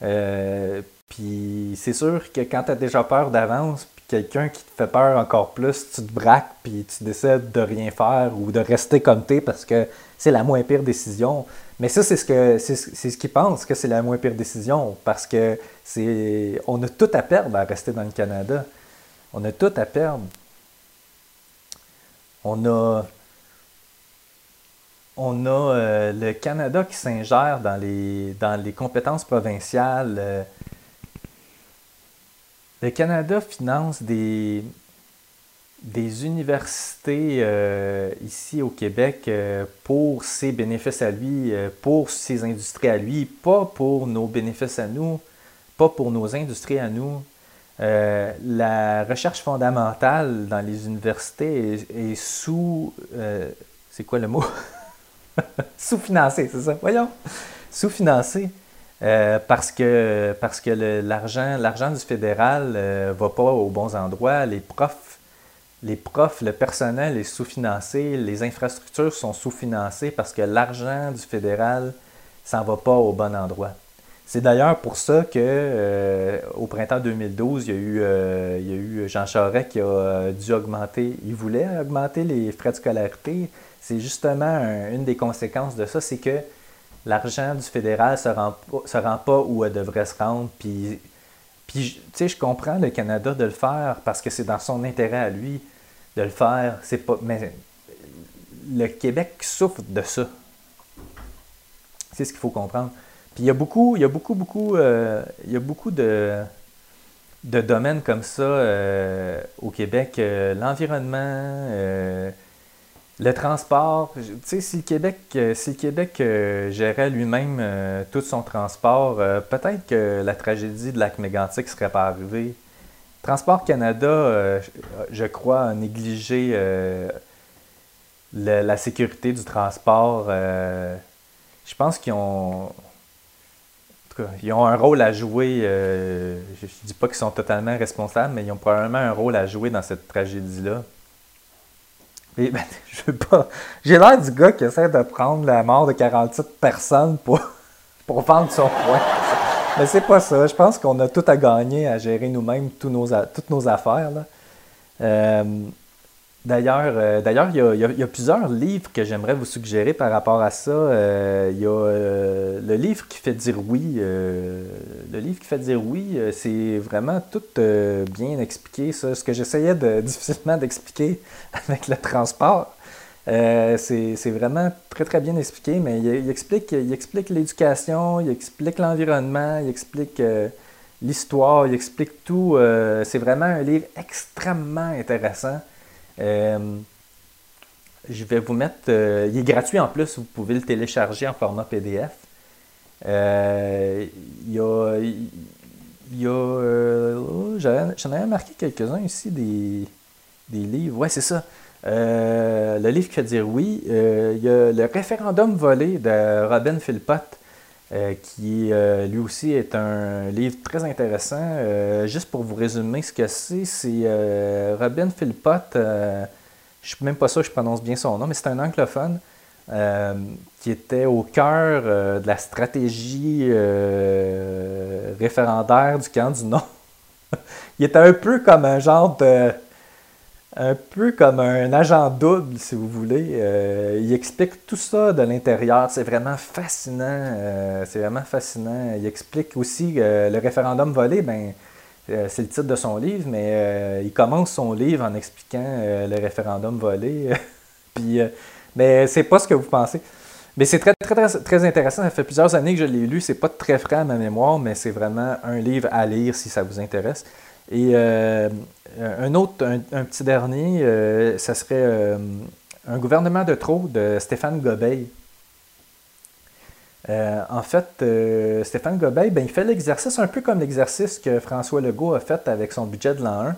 Euh, puis c'est sûr que quand tu as déjà peur d'avance, quelqu'un qui te fait peur encore plus, tu te braques, puis tu décides de rien faire ou de rester comme t'es parce que c'est la moins pire décision. Mais ça, c'est ce que c'est ce qu'ils pensent que c'est la moins pire décision parce que c'est on a tout à perdre à rester dans le Canada. On a tout à perdre. On a on a euh, le Canada qui s'ingère dans les, dans les compétences provinciales. Euh, le Canada finance des, universités euh, ici au Québec euh, pour ses bénéfices à lui, euh, pour ses industries à lui, pas pour nos bénéfices à nous, pas pour nos industries à nous. La recherche fondamentale dans les universités est, est sous... c'est quoi le mot? [LAUGHS] Sous-financé, c'est ça? Voyons. Sous-financé. Euh, parce que, parce que l'argent, l'argent du fédéral ne va pas aux bons endroits. Les profs, les profs, le personnel est sous-financé. Les infrastructures sont sous-financées parce que l'argent du fédéral s'en va pas au bon endroit. C'est d'ailleurs pour ça que euh, au printemps 2012, il y, a eu, euh, il y a eu Jean Charest qui a euh, dû augmenter, il voulait augmenter les frais de scolarité. C'est justement un- une des conséquences de ça, c'est que l'argent du fédéral se rend, se rend pas où elle devrait se rendre. Puis, puis tu sais, je comprends le Canada de le faire parce que c'est dans son intérêt à lui de le faire. C'est pas, mais le Québec souffre de ça. C'est ce qu'il faut comprendre. Puis il y a beaucoup, il y a beaucoup, beaucoup, euh, il y a beaucoup de, de domaines comme ça euh, au Québec. Euh, L'environnement, le transport. Tu sais, si le Québec, euh, si euh, gérait lui-même euh, tout son transport, peut-être que la tragédie de lac mégantic ne serait pas arrivée. Transport Canada, je- crois, a négligé la sécurité du transport. je pense qu'ils ont. Ont un rôle à jouer. je ne dis pas qu'ils sont totalement responsables, mais ils ont probablement un rôle à jouer dans cette tragédie-là. Ben, [LAUGHS] pas. J'ai l'air du gars qui essaie de prendre la mort de 47 personnes pour, [LAUGHS] pour vendre son point. Mais c'est pas ça. Je pense qu'on a tout à gagner à gérer nous-mêmes toutes nos affaires. là. Euh, D'ailleurs, euh, d'ailleurs, il y a, plusieurs livres que j'aimerais vous suggérer par rapport à ça. Euh, il y a euh, le livre qui fait dire oui. le livre qui fait dire oui, c'est vraiment tout bien expliqué. Ça. Ce que j'essayais [LAUGHS] difficilement d'expliquer avec le transport, c'est vraiment très très bien expliqué. Mais il, explique, il explique l'éducation, il explique l'environnement, il explique l'histoire, il explique tout. C'est vraiment un livre extrêmement intéressant. Euh, je vais vous mettre. euh, il est gratuit en plus, vous pouvez le télécharger en format PDF. Euh, il y a. Il y a J'en avais marqué quelques-uns ici, des, des livres. Ouais, c'est ça. Le livre fait dire oui. Il y a le référendum volé de Robin Philpott. Euh, qui euh, lui aussi est un livre très intéressant. Euh, juste pour vous résumer ce que c'est, c'est Robin Philpott, euh, je suis même pas sûr que je prononce bien son nom, mais c'est un anglophone qui était au cœur de la stratégie référendaire du camp du non. [LAUGHS] Il était un peu comme un genre de un peu comme un agent double, si vous voulez. Euh, il explique tout ça de l'intérieur. C'est vraiment fascinant. euh, c'est vraiment fascinant. Il explique aussi euh, le référendum volé. Ben, c'est le titre de son livre, mais il commence son livre en expliquant le référendum volé. [LAUGHS] Puis, mais c'est pas ce que vous pensez. Mais c'est très, très, très, très intéressant. Ça fait plusieurs années que je l'ai lu. C'est pas très frais à ma mémoire, mais c'est vraiment un livre à lire si ça vous intéresse. Et euh, un autre, un, petit dernier, euh, ça serait euh, Un gouvernement de trop de Stéphane Gobeil. Euh, en fait, euh, Stéphane Gobeil, ben, il fait l'exercice un peu comme l'exercice que François Legault a fait avec son budget de l'an 1.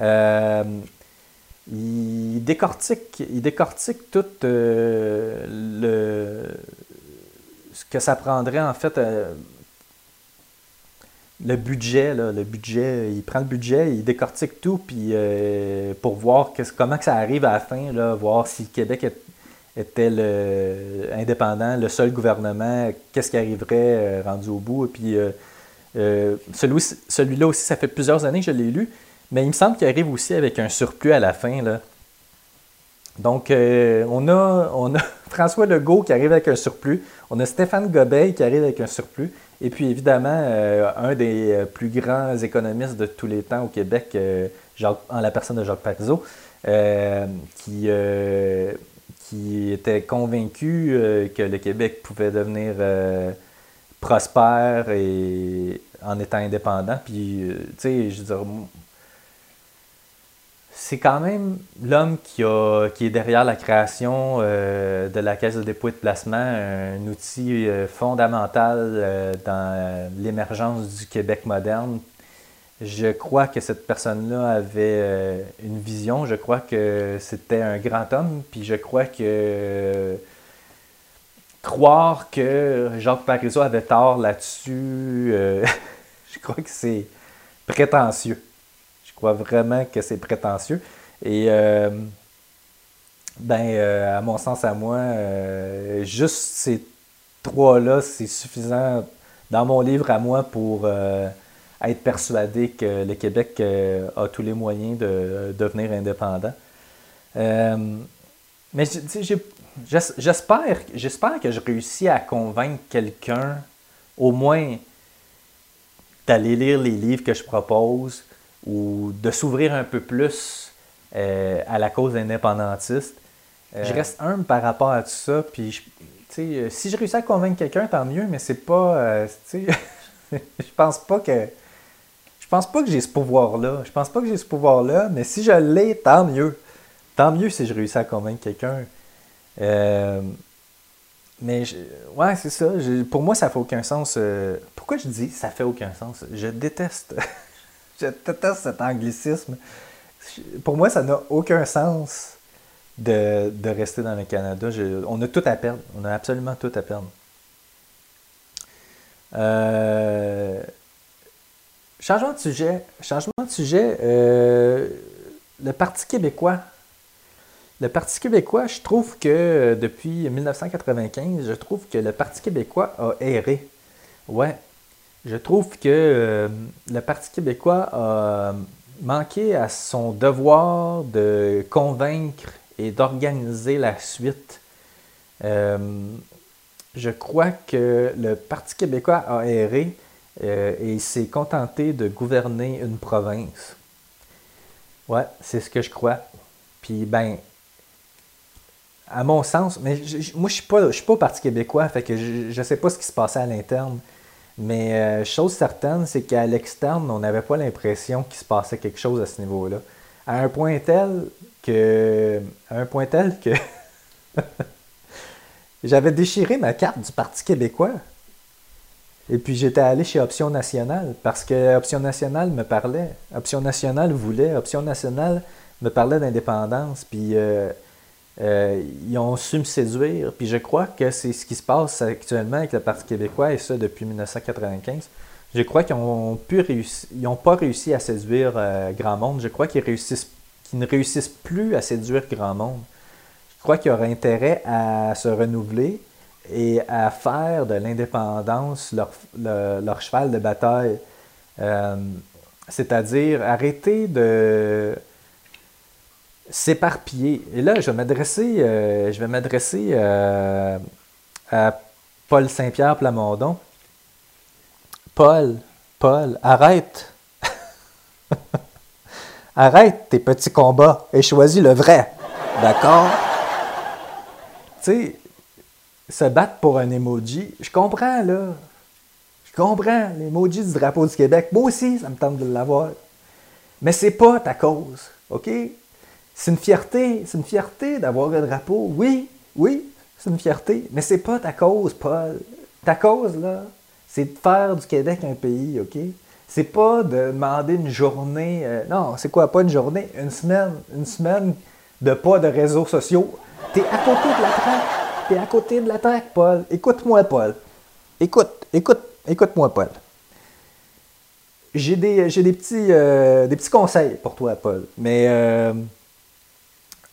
Euh, il décortique, il décortique tout euh, le, ce que ça prendrait en fait. Le budget, le budget, il prend le budget, il décortique tout, puis euh, pour voir comment que ça arrive à la fin, voir si Québec était indépendant, le seul gouvernement, qu'est-ce qui arriverait euh, rendu au bout. Euh, celui, celui-là aussi, ça fait plusieurs années que je l'ai lu, mais il me semble qu'il arrive aussi avec un surplus à la fin. Donc, on, a, on a [LAUGHS] François Legault qui arrive avec un surplus, on a Stéphane Gobeil qui arrive avec un surplus, et puis évidemment, euh, un des euh, plus grands économistes de tous les temps au Québec, euh, en la personne de Jacques Parizeau, qui, qui était convaincu que le Québec pouvait devenir prospère et en étant indépendant. Puis, tu sais, je veux dire, c'est quand même l'homme qui, a, qui est derrière la création euh, de la Caisse de dépôt et de placement, un outil euh, fondamental euh, dans l'émergence du Québec moderne. Je crois que cette personne-là avait une vision, je crois que c'était un grand homme, puis je crois que croire que Jacques Parizeau avait tort là-dessus, [LAUGHS] je crois que c'est prétentieux. Crois vraiment que c'est prétentieux. Et euh, ben, euh, à mon sens, à moi, euh, juste ces trois-là, c'est suffisant dans mon livre à moi pour être persuadé que le Québec a tous les moyens de devenir indépendant. Mais j'espère, j'espère que je réussis à convaincre quelqu'un, au moins, d'aller lire les livres que je propose ou de s'ouvrir un peu plus euh, à la cause indépendantiste. Euh, je reste humble par rapport à tout ça, puis euh, si je réussis à convaincre quelqu'un, tant mieux, mais c'est pas. [LAUGHS] je pense pas que. Je pense pas que j'ai ce pouvoir-là. Je pense pas que j'ai ce pouvoir-là, mais si je l'ai, tant mieux. Tant mieux si je réussis à convaincre quelqu'un. mais ouais, c'est ça. pour moi, ça fait aucun sens. pourquoi je dis ça fait aucun sens? Je déteste. Je déteste cet anglicisme. Pour moi, ça n'a aucun sens de, rester dans le Canada. on a tout à perdre. On a absolument tout à perdre. Euh, changement de sujet. Changement de sujet. Euh, le Parti québécois. Le Parti québécois, je trouve que depuis 1995, je trouve que le Parti québécois a erré. Ouais. Je trouve que euh, le Parti québécois a manqué à son devoir de convaincre et d'organiser la suite. Euh, je crois que le Parti québécois a erré euh, et s'est contenté de gouverner une province. Ouais, c'est ce que je crois. Puis, ben, à mon sens, mais moi, je ne suis, pas au Parti québécois, fait que je ne sais pas ce qui se passait à l'interne. Mais euh, chose certaine, c'est qu'à l'externe, on n'avait pas l'impression qu'il se passait quelque chose à ce niveau-là. À un point tel que. À un point tel que. [LAUGHS] J'avais déchiré ma carte du Parti québécois. Et puis j'étais allé chez Option Nationale parce que Option Nationale me parlait. Option Nationale voulait. Option Nationale me parlait d'indépendance. Puis euh, euh, ils ont su me séduire. Puis je crois que c'est ce qui se passe actuellement avec le Parti québécois et ça depuis 1995. Je crois qu'ils ont pu n'ont pas réussi à séduire euh, grand monde. Je crois qu'ils réussissent, qu'ils ne réussissent plus à séduire grand monde. Je crois qu'ils auraient intérêt à se renouveler et à faire de l'indépendance leur, cheval de bataille. Euh, c'est-à-dire arrêter de s'éparpiller. Et là, je vais m'adresser, euh, je vais m'adresser à Paul Saint-Pierre Plamondon. Paul, Paul, arrête. [LAUGHS] arrête tes petits combats et choisis le vrai. D'accord? Tu sais, se battre pour un emoji, je comprends, là. Je comprends l'emoji du drapeau du Québec. Moi aussi, ça me tente de l'avoir. Mais c'est pas ta cause, OK? C'est une fierté, c'est une fierté d'avoir le drapeau. Oui, oui, c'est une fierté, mais c'est pas ta cause, Paul. Ta cause, là, c'est de faire du Québec un pays, OK? C'est pas de demander une journée. Euh, non, c'est quoi, pas une journée, une semaine. Une semaine de pas de réseaux sociaux. T'es à côté de la traque. T'es à côté de la traque, Paul. Écoute-moi, Paul. Écoute, écoute, écoute-moi, Paul. J'ai des, j'ai des petits, euh, des petits conseils pour toi, Paul. Mais euh,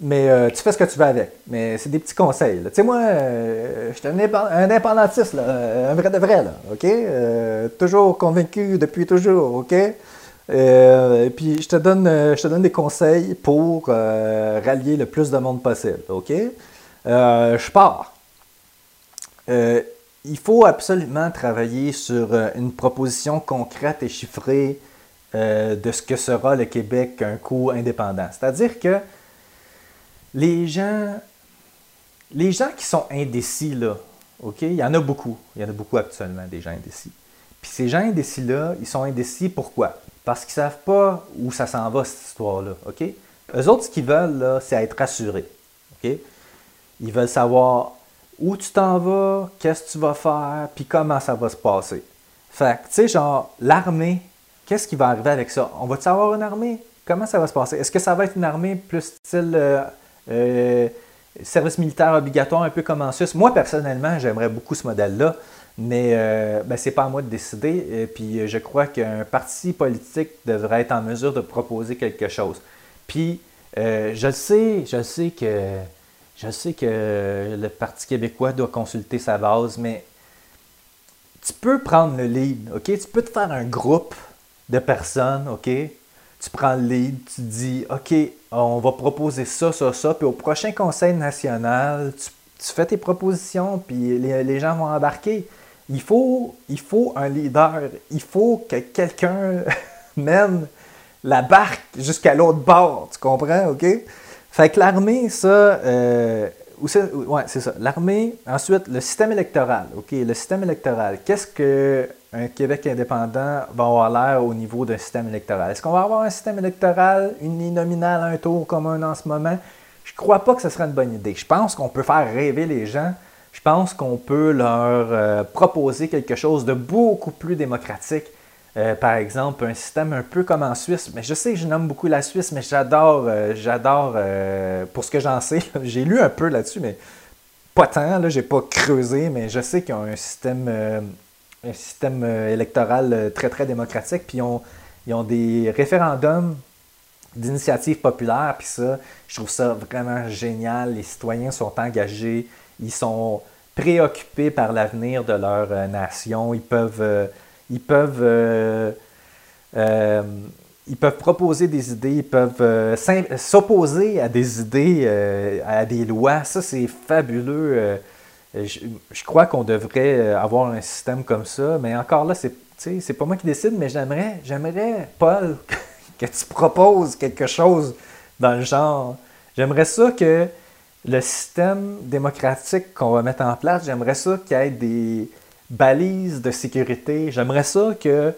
mais euh, tu fais ce que tu veux avec. Mais c'est des petits conseils. Tu sais, moi, euh, je suis un, indépendantiste, un vrai de vrai, là, OK? Euh, toujours convaincu depuis toujours, OK? et puis, je te, donne, je te donne des conseils pour rallier le plus de monde possible, OK? je pars. il faut absolument travailler sur une proposition concrète et chiffrée de ce que sera le Québec un coup indépendant. C'est-à-dire que les gens, les gens qui sont indécis, là, OK, il y en a beaucoup. Il y en a beaucoup actuellement, des gens indécis. Puis ces gens indécis-là, ils sont indécis pourquoi? Parce qu'ils ne savent pas où ça s'en va, cette histoire-là. OK? Eux autres, ce qu'ils veulent, c'est être rassurés. OK? Ils veulent savoir où tu t'en vas, qu'est-ce que tu vas faire, puis comment ça va se passer. Fait que, tu sais, genre, l'armée, qu'est-ce qui va arriver avec ça? On va-tu avoir une armée? Comment ça va se passer? Est-ce que ça va être une armée plus style euh, euh, service militaire obligatoire, un peu comme en Suisse. Moi, personnellement, j'aimerais beaucoup ce modèle-là, mais euh, ben, ce n'est pas à moi de décider. Puis, je crois qu'un parti politique devrait être en mesure de proposer quelque chose. Puis, euh, je sais, je sais que sais que le Parti québécois doit consulter sa base, mais tu peux prendre le lead, OK? Tu peux te faire un groupe de personnes, OK? Tu prends le lead, tu dis, OK, on va proposer ça, ça, ça, puis au prochain conseil national, tu fais tes propositions, puis les, les gens vont embarquer. Il faut, il faut un leader. Il faut que quelqu'un [LAUGHS] mène la barque jusqu'à l'autre bord. Tu comprends, OK? Fait que l'armée, ça, euh, ouais, c'est ça. L'armée, ensuite, le système électoral. OK, le système électoral. Qu'est-ce qu'un Québec indépendant va avoir l'air au niveau d'un système électoral? Est-ce qu'on va avoir un système électoral uninominal, un tour commun en ce moment? Je crois pas que ce serait une bonne idée. Je pense qu'on peut faire rêver les gens. Je pense qu'on peut leur euh, proposer quelque chose de beaucoup plus démocratique. Euh, par exemple, un système un peu comme en Suisse. Mais je sais que je nomme beaucoup la Suisse, mais j'adore, euh, j'adore, pour ce que j'en sais, j'ai lu un peu là-dessus, mais pas tant, là, j'ai pas creusé, mais je sais qu'ils ont un système, un système électoral très, très démocratique, puis ils ont, des référendums d'initiatives populaires, puis ça, je trouve ça vraiment génial. Les citoyens sont engagés, ils sont préoccupés par l'avenir de leur euh, nation, ils peuvent, euh, ils peuvent, euh, ils peuvent proposer des idées, ils peuvent s'opposer à des idées, à des lois. Ça, c'est fabuleux. Je, je, crois qu'on devrait avoir un système comme ça, mais encore là, c'est, c'est pas moi qui décide, mais j'aimerais, j'aimerais, Paul, [LAUGHS] que tu proposes quelque chose dans le genre. J'aimerais ça que le système démocratique qu'on va mettre en place, j'aimerais ça qu'il y ait des balises de sécurité. J'aimerais ça que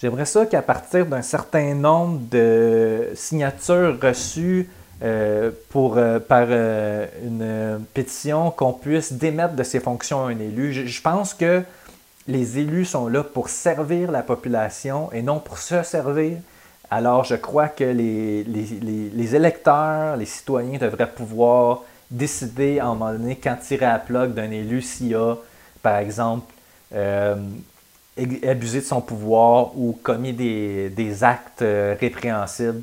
j'aimerais ça qu'à partir d'un certain nombre de signatures reçues euh, pour, euh, par euh, une pétition, qu'on puisse démettre de ses fonctions un élu. je pense que les élus sont là pour servir la population et non pour se servir. Alors, je crois que les, les, électeurs, les citoyens devraient pouvoir décider à un moment donné quand tirer à la d'un élu s'il a, par exemple, abusé de son pouvoir ou commis des, actes euh, répréhensibles.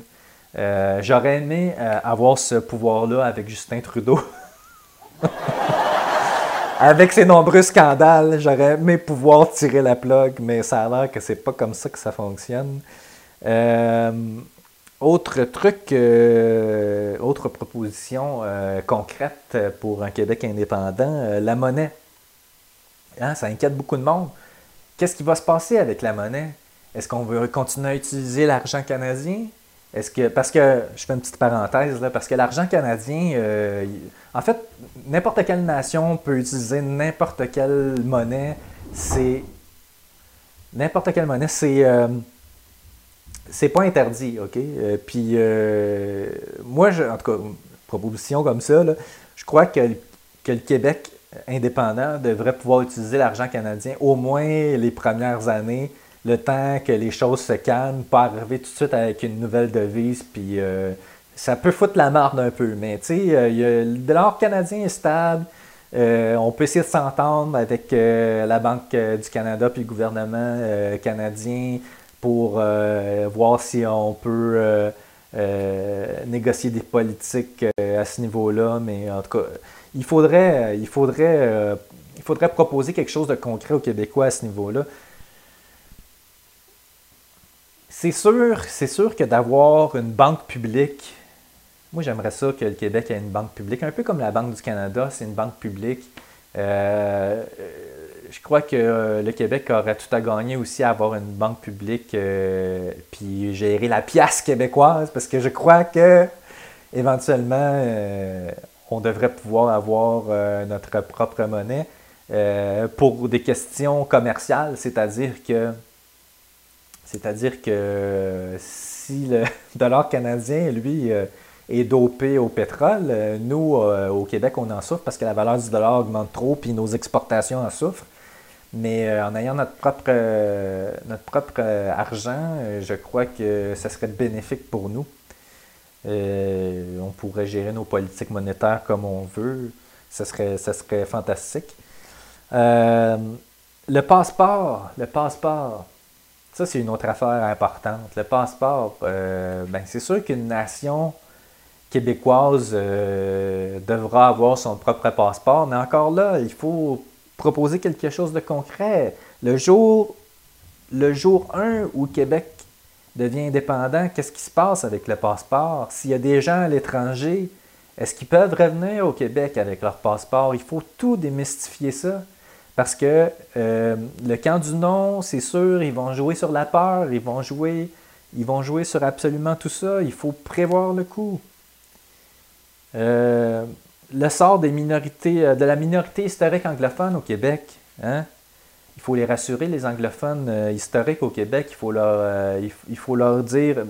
Euh, j'aurais aimé avoir ce pouvoir-là avec Justin Trudeau. [LAUGHS] avec ses nombreux scandales, j'aurais aimé pouvoir tirer la plug, mais ça a l'air que c'est pas comme ça que ça fonctionne. Euh, autre truc, euh, autre proposition euh, concrète pour un Québec indépendant, la monnaie. Hein, ça inquiète beaucoup de monde. Qu'est-ce qui va se passer avec la monnaie? Est-ce qu'on veut continuer à utiliser l'argent canadien? Est-ce que parce que je fais une petite parenthèse là, parce que l'argent canadien, en fait, n'importe quelle nation peut utiliser n'importe quelle monnaie. C'est n'importe quelle monnaie. C'est c'est pas interdit, OK? Euh, puis, euh, moi, je, en tout cas, une proposition comme ça, je crois que, que, le Québec indépendant devrait pouvoir utiliser l'argent canadien au moins les premières années, le temps que les choses se calment, pas arriver tout de suite avec une nouvelle devise, puis euh, ça peut foutre la marde un peu, mais tu sais, le dollar canadien est stable. on peut essayer de s'entendre avec la Banque du Canada puis le gouvernement canadien pour euh, voir si on peut euh, euh, négocier des politiques à ce niveau-là. Mais en tout cas, il faudrait, il, faudrait, il faudrait proposer quelque chose de concret aux Québécois à ce niveau-là. C'est sûr, c'est sûr que d'avoir une banque publique, moi j'aimerais ça que le Québec ait une banque publique, un peu comme la Banque du Canada, c'est une banque publique. Je crois que euh, le Québec aurait tout à gagner aussi à avoir une banque publique euh, puis gérer la pièce québécoise parce que je crois que éventuellement euh, on devrait pouvoir avoir notre propre monnaie pour des questions commerciales, c'est-à-dire que c'est-à-dire que si le [LAUGHS] dollar canadien, lui, est dopé au pétrole, nous, au Québec, on en souffre parce que la valeur du dollar augmente trop, puis nos exportations en souffrent. Mais euh, en ayant notre propre, euh, notre euh, argent, je crois que ça serait bénéfique pour nous. on pourrait gérer nos politiques monétaires comme on veut. Ça serait, ça serait fantastique. le passeport, le passeport, ça c'est une autre affaire importante. Le passeport, ben, c'est sûr qu'une nation québécoise devra avoir son propre passeport, mais encore là, il faut proposer quelque chose de concret. Le jour, le jour 1 où Québec devient indépendant, qu'est-ce qui se passe avec le passeport? S'il y a des gens à l'étranger, Est-ce qu'ils peuvent revenir au Québec avec leur passeport? Il faut tout démystifier ça. Parce que euh, le camp du non, c'est sûr, ils vont jouer sur la peur, ils vont jouer, ils vont jouer sur absolument tout ça. Il faut prévoir le coup. Euh, le sort des minorités, euh, de la minorité historique anglophone au Québec. Hein? Il faut les rassurer, les anglophones historiques au Québec. Il faut leur, il faut leur dire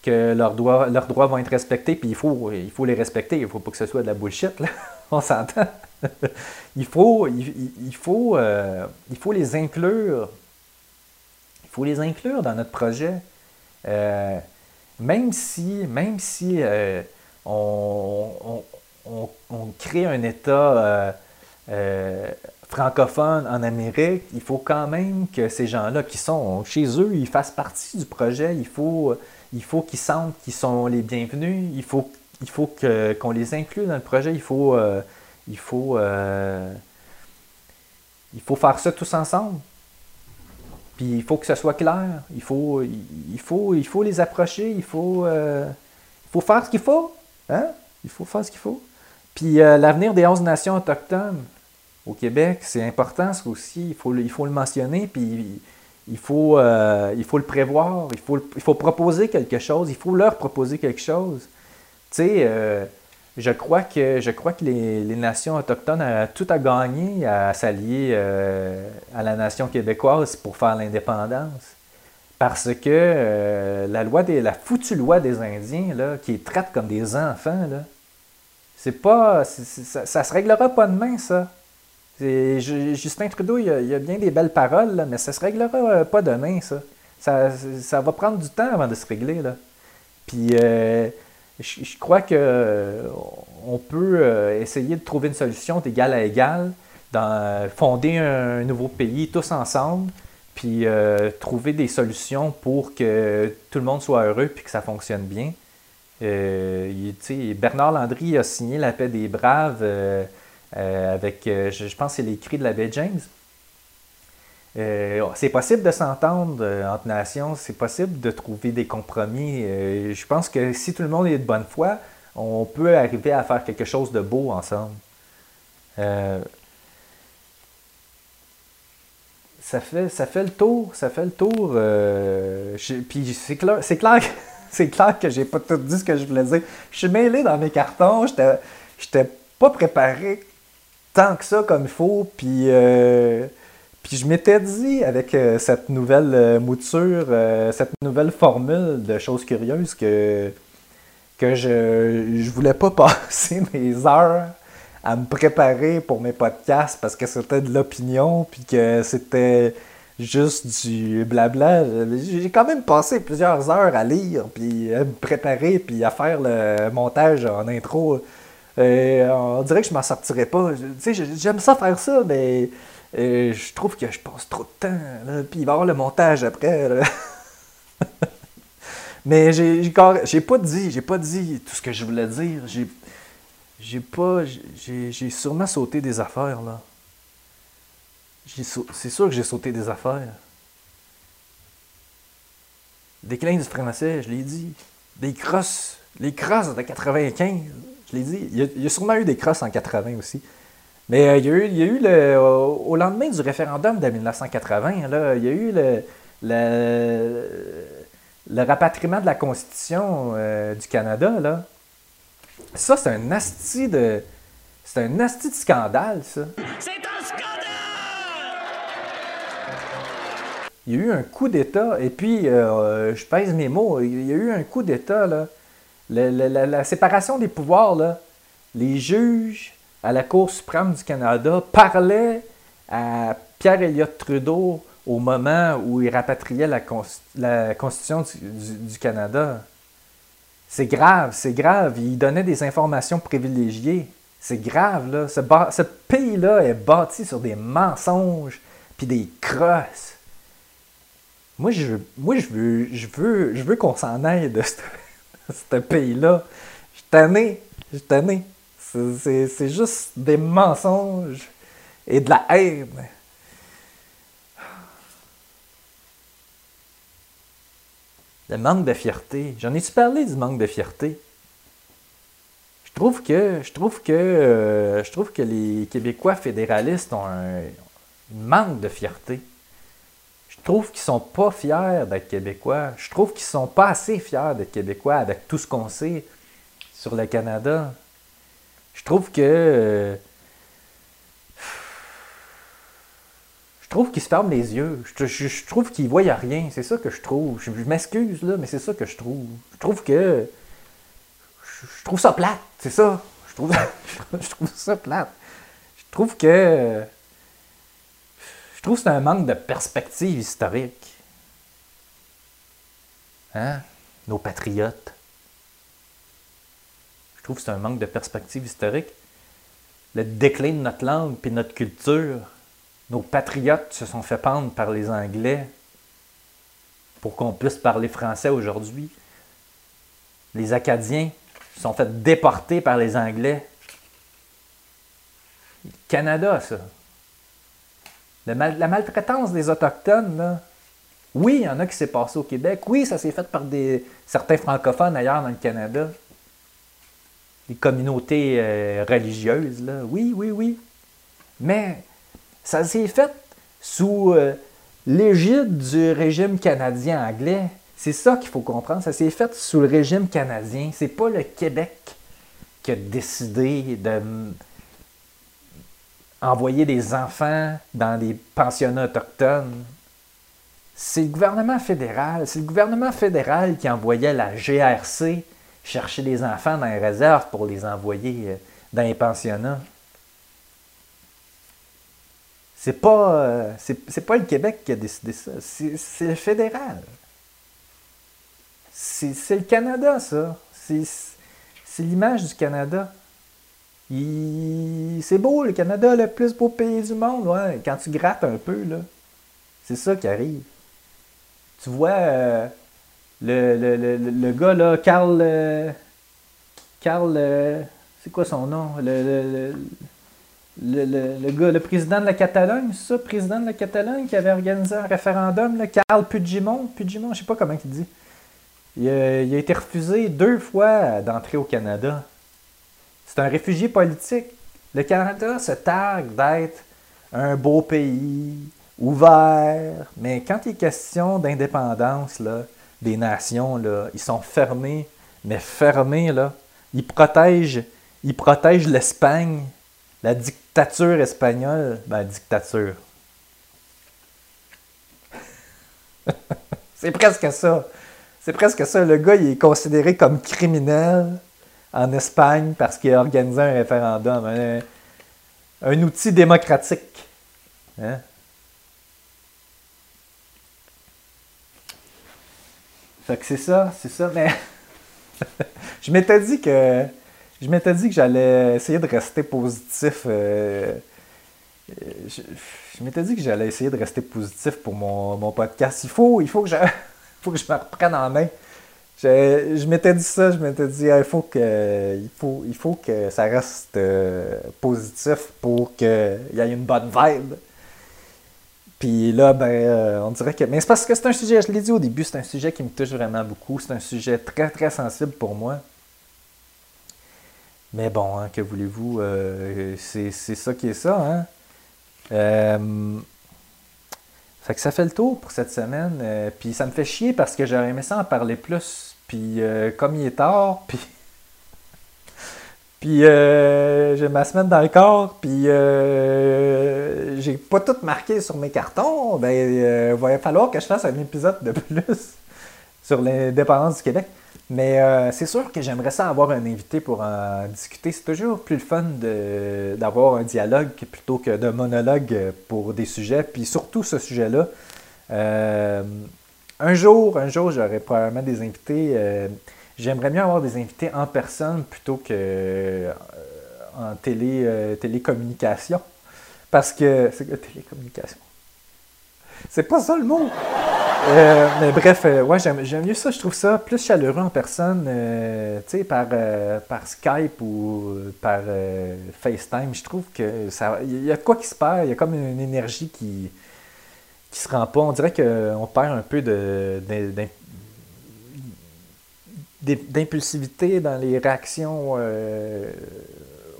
que leurs droits, leurs droits vont être respectés, puis il faut, il faut les respecter. Il ne faut pas que ce soit de la bullshit, là. [LAUGHS] on s'entend. il, faut, il, faut, euh, il faut les inclure. Il faut les inclure dans notre projet. Euh, même si, même si euh, on, on, on, crée un État francophone en Amérique, il faut quand même que ces gens-là qui sont chez eux, ils fassent partie du projet. Il faut il faut qu'ils sentent qu'ils sont les bienvenus. Il faut, il faut que, qu'on les inclue dans le projet. Il faut, euh, il, faut, euh, il faut faire ça tous ensemble. Puis il faut que ce soit clair. Il faut, il faut, il faut les approcher. Il faut, euh, il faut faire ce qu'il faut. Hein? Il faut faire ce qu'il faut. Puis l'avenir des 11 nations autochtones au Québec, c'est important, ça aussi. Il faut, il faut le mentionner. Puis il faut, il faut le prévoir, il faut, il faut proposer quelque chose, il faut leur proposer quelque chose. Tu sais, euh, je crois que, je crois que les, nations autochtones ont tout à gagner à s'allier euh, à la nation québécoise pour faire l'indépendance. Parce que la loi des, la foutue loi des Indiens, là, qui les traite comme des enfants, là, c'est pas. ça, ça se réglera pas demain, ça. Justin Trudeau, il a, a, bien des belles paroles, mais ça se réglera euh, pas demain, ça. ça. va prendre du temps avant de se régler. Là. Puis euh, je, crois qu'on euh, peut essayer de trouver une solution d'égal à égal, dans, fonder un, nouveau pays tous ensemble, puis trouver des solutions pour que tout le monde soit heureux puis que ça fonctionne bien. Bernard Landry a signé la paix des braves euh, avec, euh, je, pense, c'est les cris de la baie James. Euh, c'est possible de s'entendre entre nations, c'est possible de trouver des compromis. je pense que si tout le monde est de bonne foi, on peut arriver à faire quelque chose de beau ensemble. ça fait, ça fait le tour, ça fait le tour. puis c'est clair, c'est clair, [LAUGHS] c'est clair que j'ai pas tout dit ce que je voulais dire. Je suis mêlé dans mes cartons, j'étais, pas préparé tant que ça comme il faut. Puis, euh, puis je m'étais dit, avec euh, cette nouvelle euh, mouture, cette nouvelle formule de choses curieuses, que, que je ne voulais pas [LAUGHS] passer mes heures à me préparer pour mes podcasts parce que c'était de l'opinion, puis que c'était juste du blabla. J'ai quand même passé plusieurs heures à lire, puis à me préparer, puis à faire le montage en intro euh, on dirait que je m'en sortirais pas. Tu sais, j'aime ça faire ça, mais euh, je trouve que je passe trop de temps. puis il va y avoir le montage après. [LAUGHS] mais j'ai, j'ai pas dit, j'ai pas dit tout ce que je voulais dire. J'ai, j'ai pas, j'ai, sûrement sauté des affaires là. c'est sûr que j'ai sauté des affaires. Déclin du français, je l'ai dit. Des crosses, les crosses de 95. Je l'ai dit. Il y, a, sûrement eu des crosses en 80 aussi. Mais euh, il, y a eu, il y a eu le, au, lendemain du référendum de 1980, là, il y a eu le, le, le rapatriement de la Constitution euh, du Canada. Là. Ça, c'est un asti de. C'est un asti de scandale, ça. C'est un scandale! Il y a eu un coup d'État, et puis, euh, je pèse mes mots, il y a eu un coup d'État, là la, séparation des pouvoirs, là, les juges à la Cour suprême du Canada parlaient à Pierre Elliott Trudeau au moment où il rapatriait la, Constitution du, Canada. C'est grave, c'est grave. Il donnait des informations privilégiées. C'est grave, là. Ce, pays-là est bâti sur des mensonges puis des crosses. Moi, je, moi, je veux, je veux, je veux qu'on s'en aille de ce [LAUGHS] pays-là. Je suis tanné. Je suis tanné. C'est juste des mensonges et de la haine. Le manque de fierté. J'en ai-tu parlé du manque de fierté? Je trouve que, je trouve que, euh, je trouve que les Québécois fédéralistes ont un, manque de fierté. Je trouve qu'ils sont pas fiers d'être Québécois. Je trouve qu'ils sont pas assez fiers d'être Québécois avec tout ce qu'on sait sur le Canada. Je trouve que euh, je trouve qu'ils se ferment les yeux. Je, trouve qu'ils voient rien. C'est ça que je trouve. Je, m'excuse, là, mais c'est ça que je trouve. Je trouve que. Je, je trouve ça plate. C'est ça. Je trouve, [LAUGHS] je trouve ça plate. Je trouve que. Je trouve que c'est un manque de perspective historique. Hein? Nos patriotes. Trouve que c'est un manque de perspective historique. Le déclin de notre langue puis notre culture nos patriotes se sont fait pendre par les Anglais pour qu'on puisse parler français aujourd'hui. Les Acadiens se sont fait déporter par les Anglais. Canada, ça. La maltraitance des Autochtones, là. Oui, il y en a qui s'est passé au Québec. Oui, ça s'est fait par des, certains francophones ailleurs dans le Canada. Les communautés euh, religieuses, là. Oui, oui, oui. Mais ça s'est fait sous euh, l'égide du régime canadien anglais. C'est ça qu'il faut comprendre. Ça s'est fait sous le régime canadien. C'est pas le Québec qui a décidé de envoyer des enfants dans des pensionnats autochtones. C'est le gouvernement fédéral. C'est le gouvernement fédéral qui envoyait la GRC chercher des enfants dans les réserves pour les envoyer euh, dans les pensionnats. C'est pas, euh, pas le Québec qui a décidé ça, c'est, le fédéral. C'est, le Canada, ça. C'est, l'image du Canada. C'est beau, le Canada, le plus beau pays du monde. Ouais. Quand tu grattes un peu, là, c'est ça qui arrive. Tu vois euh, le, le, le, le- gars, là, Carl. euh, Carl. euh, c'est quoi son nom? Le- le gars, le président de la Catalogne, c'est ça, président de la Catalogne qui avait organisé un référendum, là, Carl Puigdemont, Puigdemont, je sais pas comment il dit. Il a, il a été refusé deux fois d'entrer au Canada. C'est un réfugié politique. Le Canada se targue d'être un beau pays, ouvert, mais quand il est question d'indépendance là, des nations, là, ils sont fermés, mais fermés, là. Ils protègent, ils protègent l'Espagne, la dictature espagnole. Ben, dictature. [LAUGHS] C'est presque ça. C'est presque ça. Le gars, il est considéré comme criminel en Espagne parce qu'il a organisé un référendum. Un, outil démocratique. Hein? Fait que c'est ça, c'est ça, mais [LAUGHS] je m'étais dit que je m'étais dit que j'allais essayer de rester positif. euh, euh, je m'étais dit que j'allais essayer de rester positif pour mon, mon podcast. Il faut, il faut que je, [LAUGHS] faut que je me reprenne en main. Je, je m'étais dit ça, je m'étais dit il, faut que, il, faut, il faut que ça reste euh, positif pour qu'il y ait une bonne vibe. Puis là, ben, euh, on dirait que. Mais c'est parce que c'est un sujet, je l'ai dit au début, c'est un sujet qui me touche vraiment beaucoup. C'est un sujet très, très sensible pour moi. Mais bon, hein, que voulez-vous, euh, c'est ça qui est ça, hein. Euh, fait que ça fait le tour pour cette semaine. puis ça me fait chier parce que j'aurais aimé ça en parler plus. Puis comme il est tard, [LAUGHS] puis. Puis euh, j'ai ma semaine dans le corps, puis euh, j'ai pas tout marqué sur mes cartons. Ben, euh, il va falloir que je fasse un épisode de plus [LAUGHS] sur l'indépendance du Québec. Mais euh, c'est sûr que j'aimerais ça avoir un invité pour en discuter. C'est toujours plus le fun d'avoir un dialogue plutôt que de monologue pour des sujets. Puis surtout ce sujet-là. Euh, un jour, un jour, j'aurai probablement des invités. J'aimerais mieux avoir des invités en personne plutôt que euh, en télé, euh, télécommunication. Parce que. C'est que télécommunication? C'est pas ça le mot! Euh, mais bref, ouais, j'aime mieux ça. Je trouve ça plus chaleureux en personne, tu sais, par, par Skype ou par FaceTime. Je trouve que ça, il y a de quoi qui se perd. Il y a comme une énergie qui qui se rend pas. On dirait qu'on perd un peu de, d'in- d'impulsivité dans les réactions. Euh,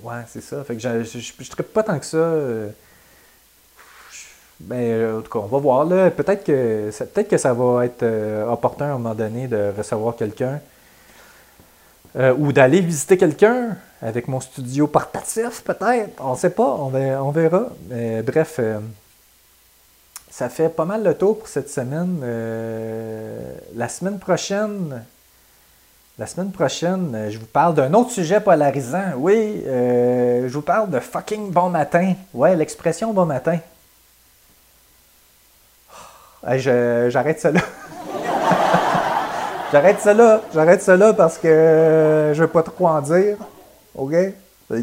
ouais, c'est ça. Fait que je ne traite pas tant que ça. Euh, ben, en tout cas, on va voir. Là. Peut-être, que, peut que ça va être opportun à un moment donné de recevoir quelqu'un. ou d'aller visiter quelqu'un avec mon studio portatif, peut-être. On ne sait pas, on, on verra. Mais, bref, ça fait pas mal le tour pour cette semaine. Euh, la semaine prochaine, la semaine prochaine, euh, je vous parle d'un autre sujet polarisant. Oui, euh, je vous parle de fucking bon matin. Ouais, l'expression bon matin. Oh, [LAUGHS] j'arrête ça là. j'arrête ça là. J'arrête là parce que je veux pas trop en dire. OK?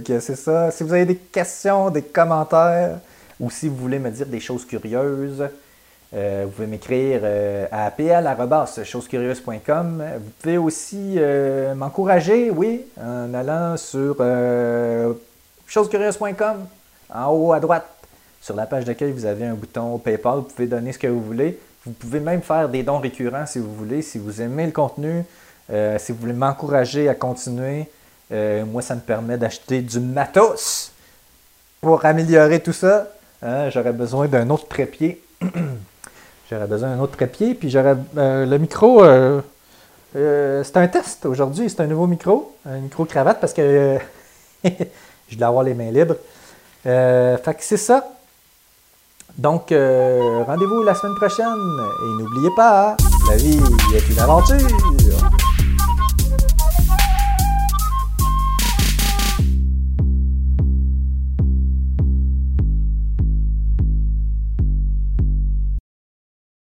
C'est ça. Si vous avez des questions, des commentaires, ou si vous voulez me dire des choses curieuses, euh, vous pouvez m'écrire euh, à pl.chosescurieuses.com. Vous pouvez aussi euh, m'encourager, oui, en allant sur chosescurieuses.com, en haut à droite. Sur la page d'accueil, vous avez un bouton PayPal. Vous pouvez donner ce que vous voulez. Vous pouvez même faire des dons récurrents si vous voulez. Si vous aimez le contenu, si vous voulez m'encourager à continuer, moi, ça me permet d'acheter du matos pour améliorer tout ça. Hein, j'aurais besoin d'un autre trépied. [CLEARS THROAT] j'aurais besoin d'un autre trépied. Puis j'aurais euh, le micro. Euh, euh, c'est un test aujourd'hui. C'est un nouveau micro. Un micro cravate parce que [LAUGHS] je dois avoir les mains libres. fait que c'est ça. Donc, rendez-vous la semaine prochaine. Et n'oubliez pas, la vie est une aventure.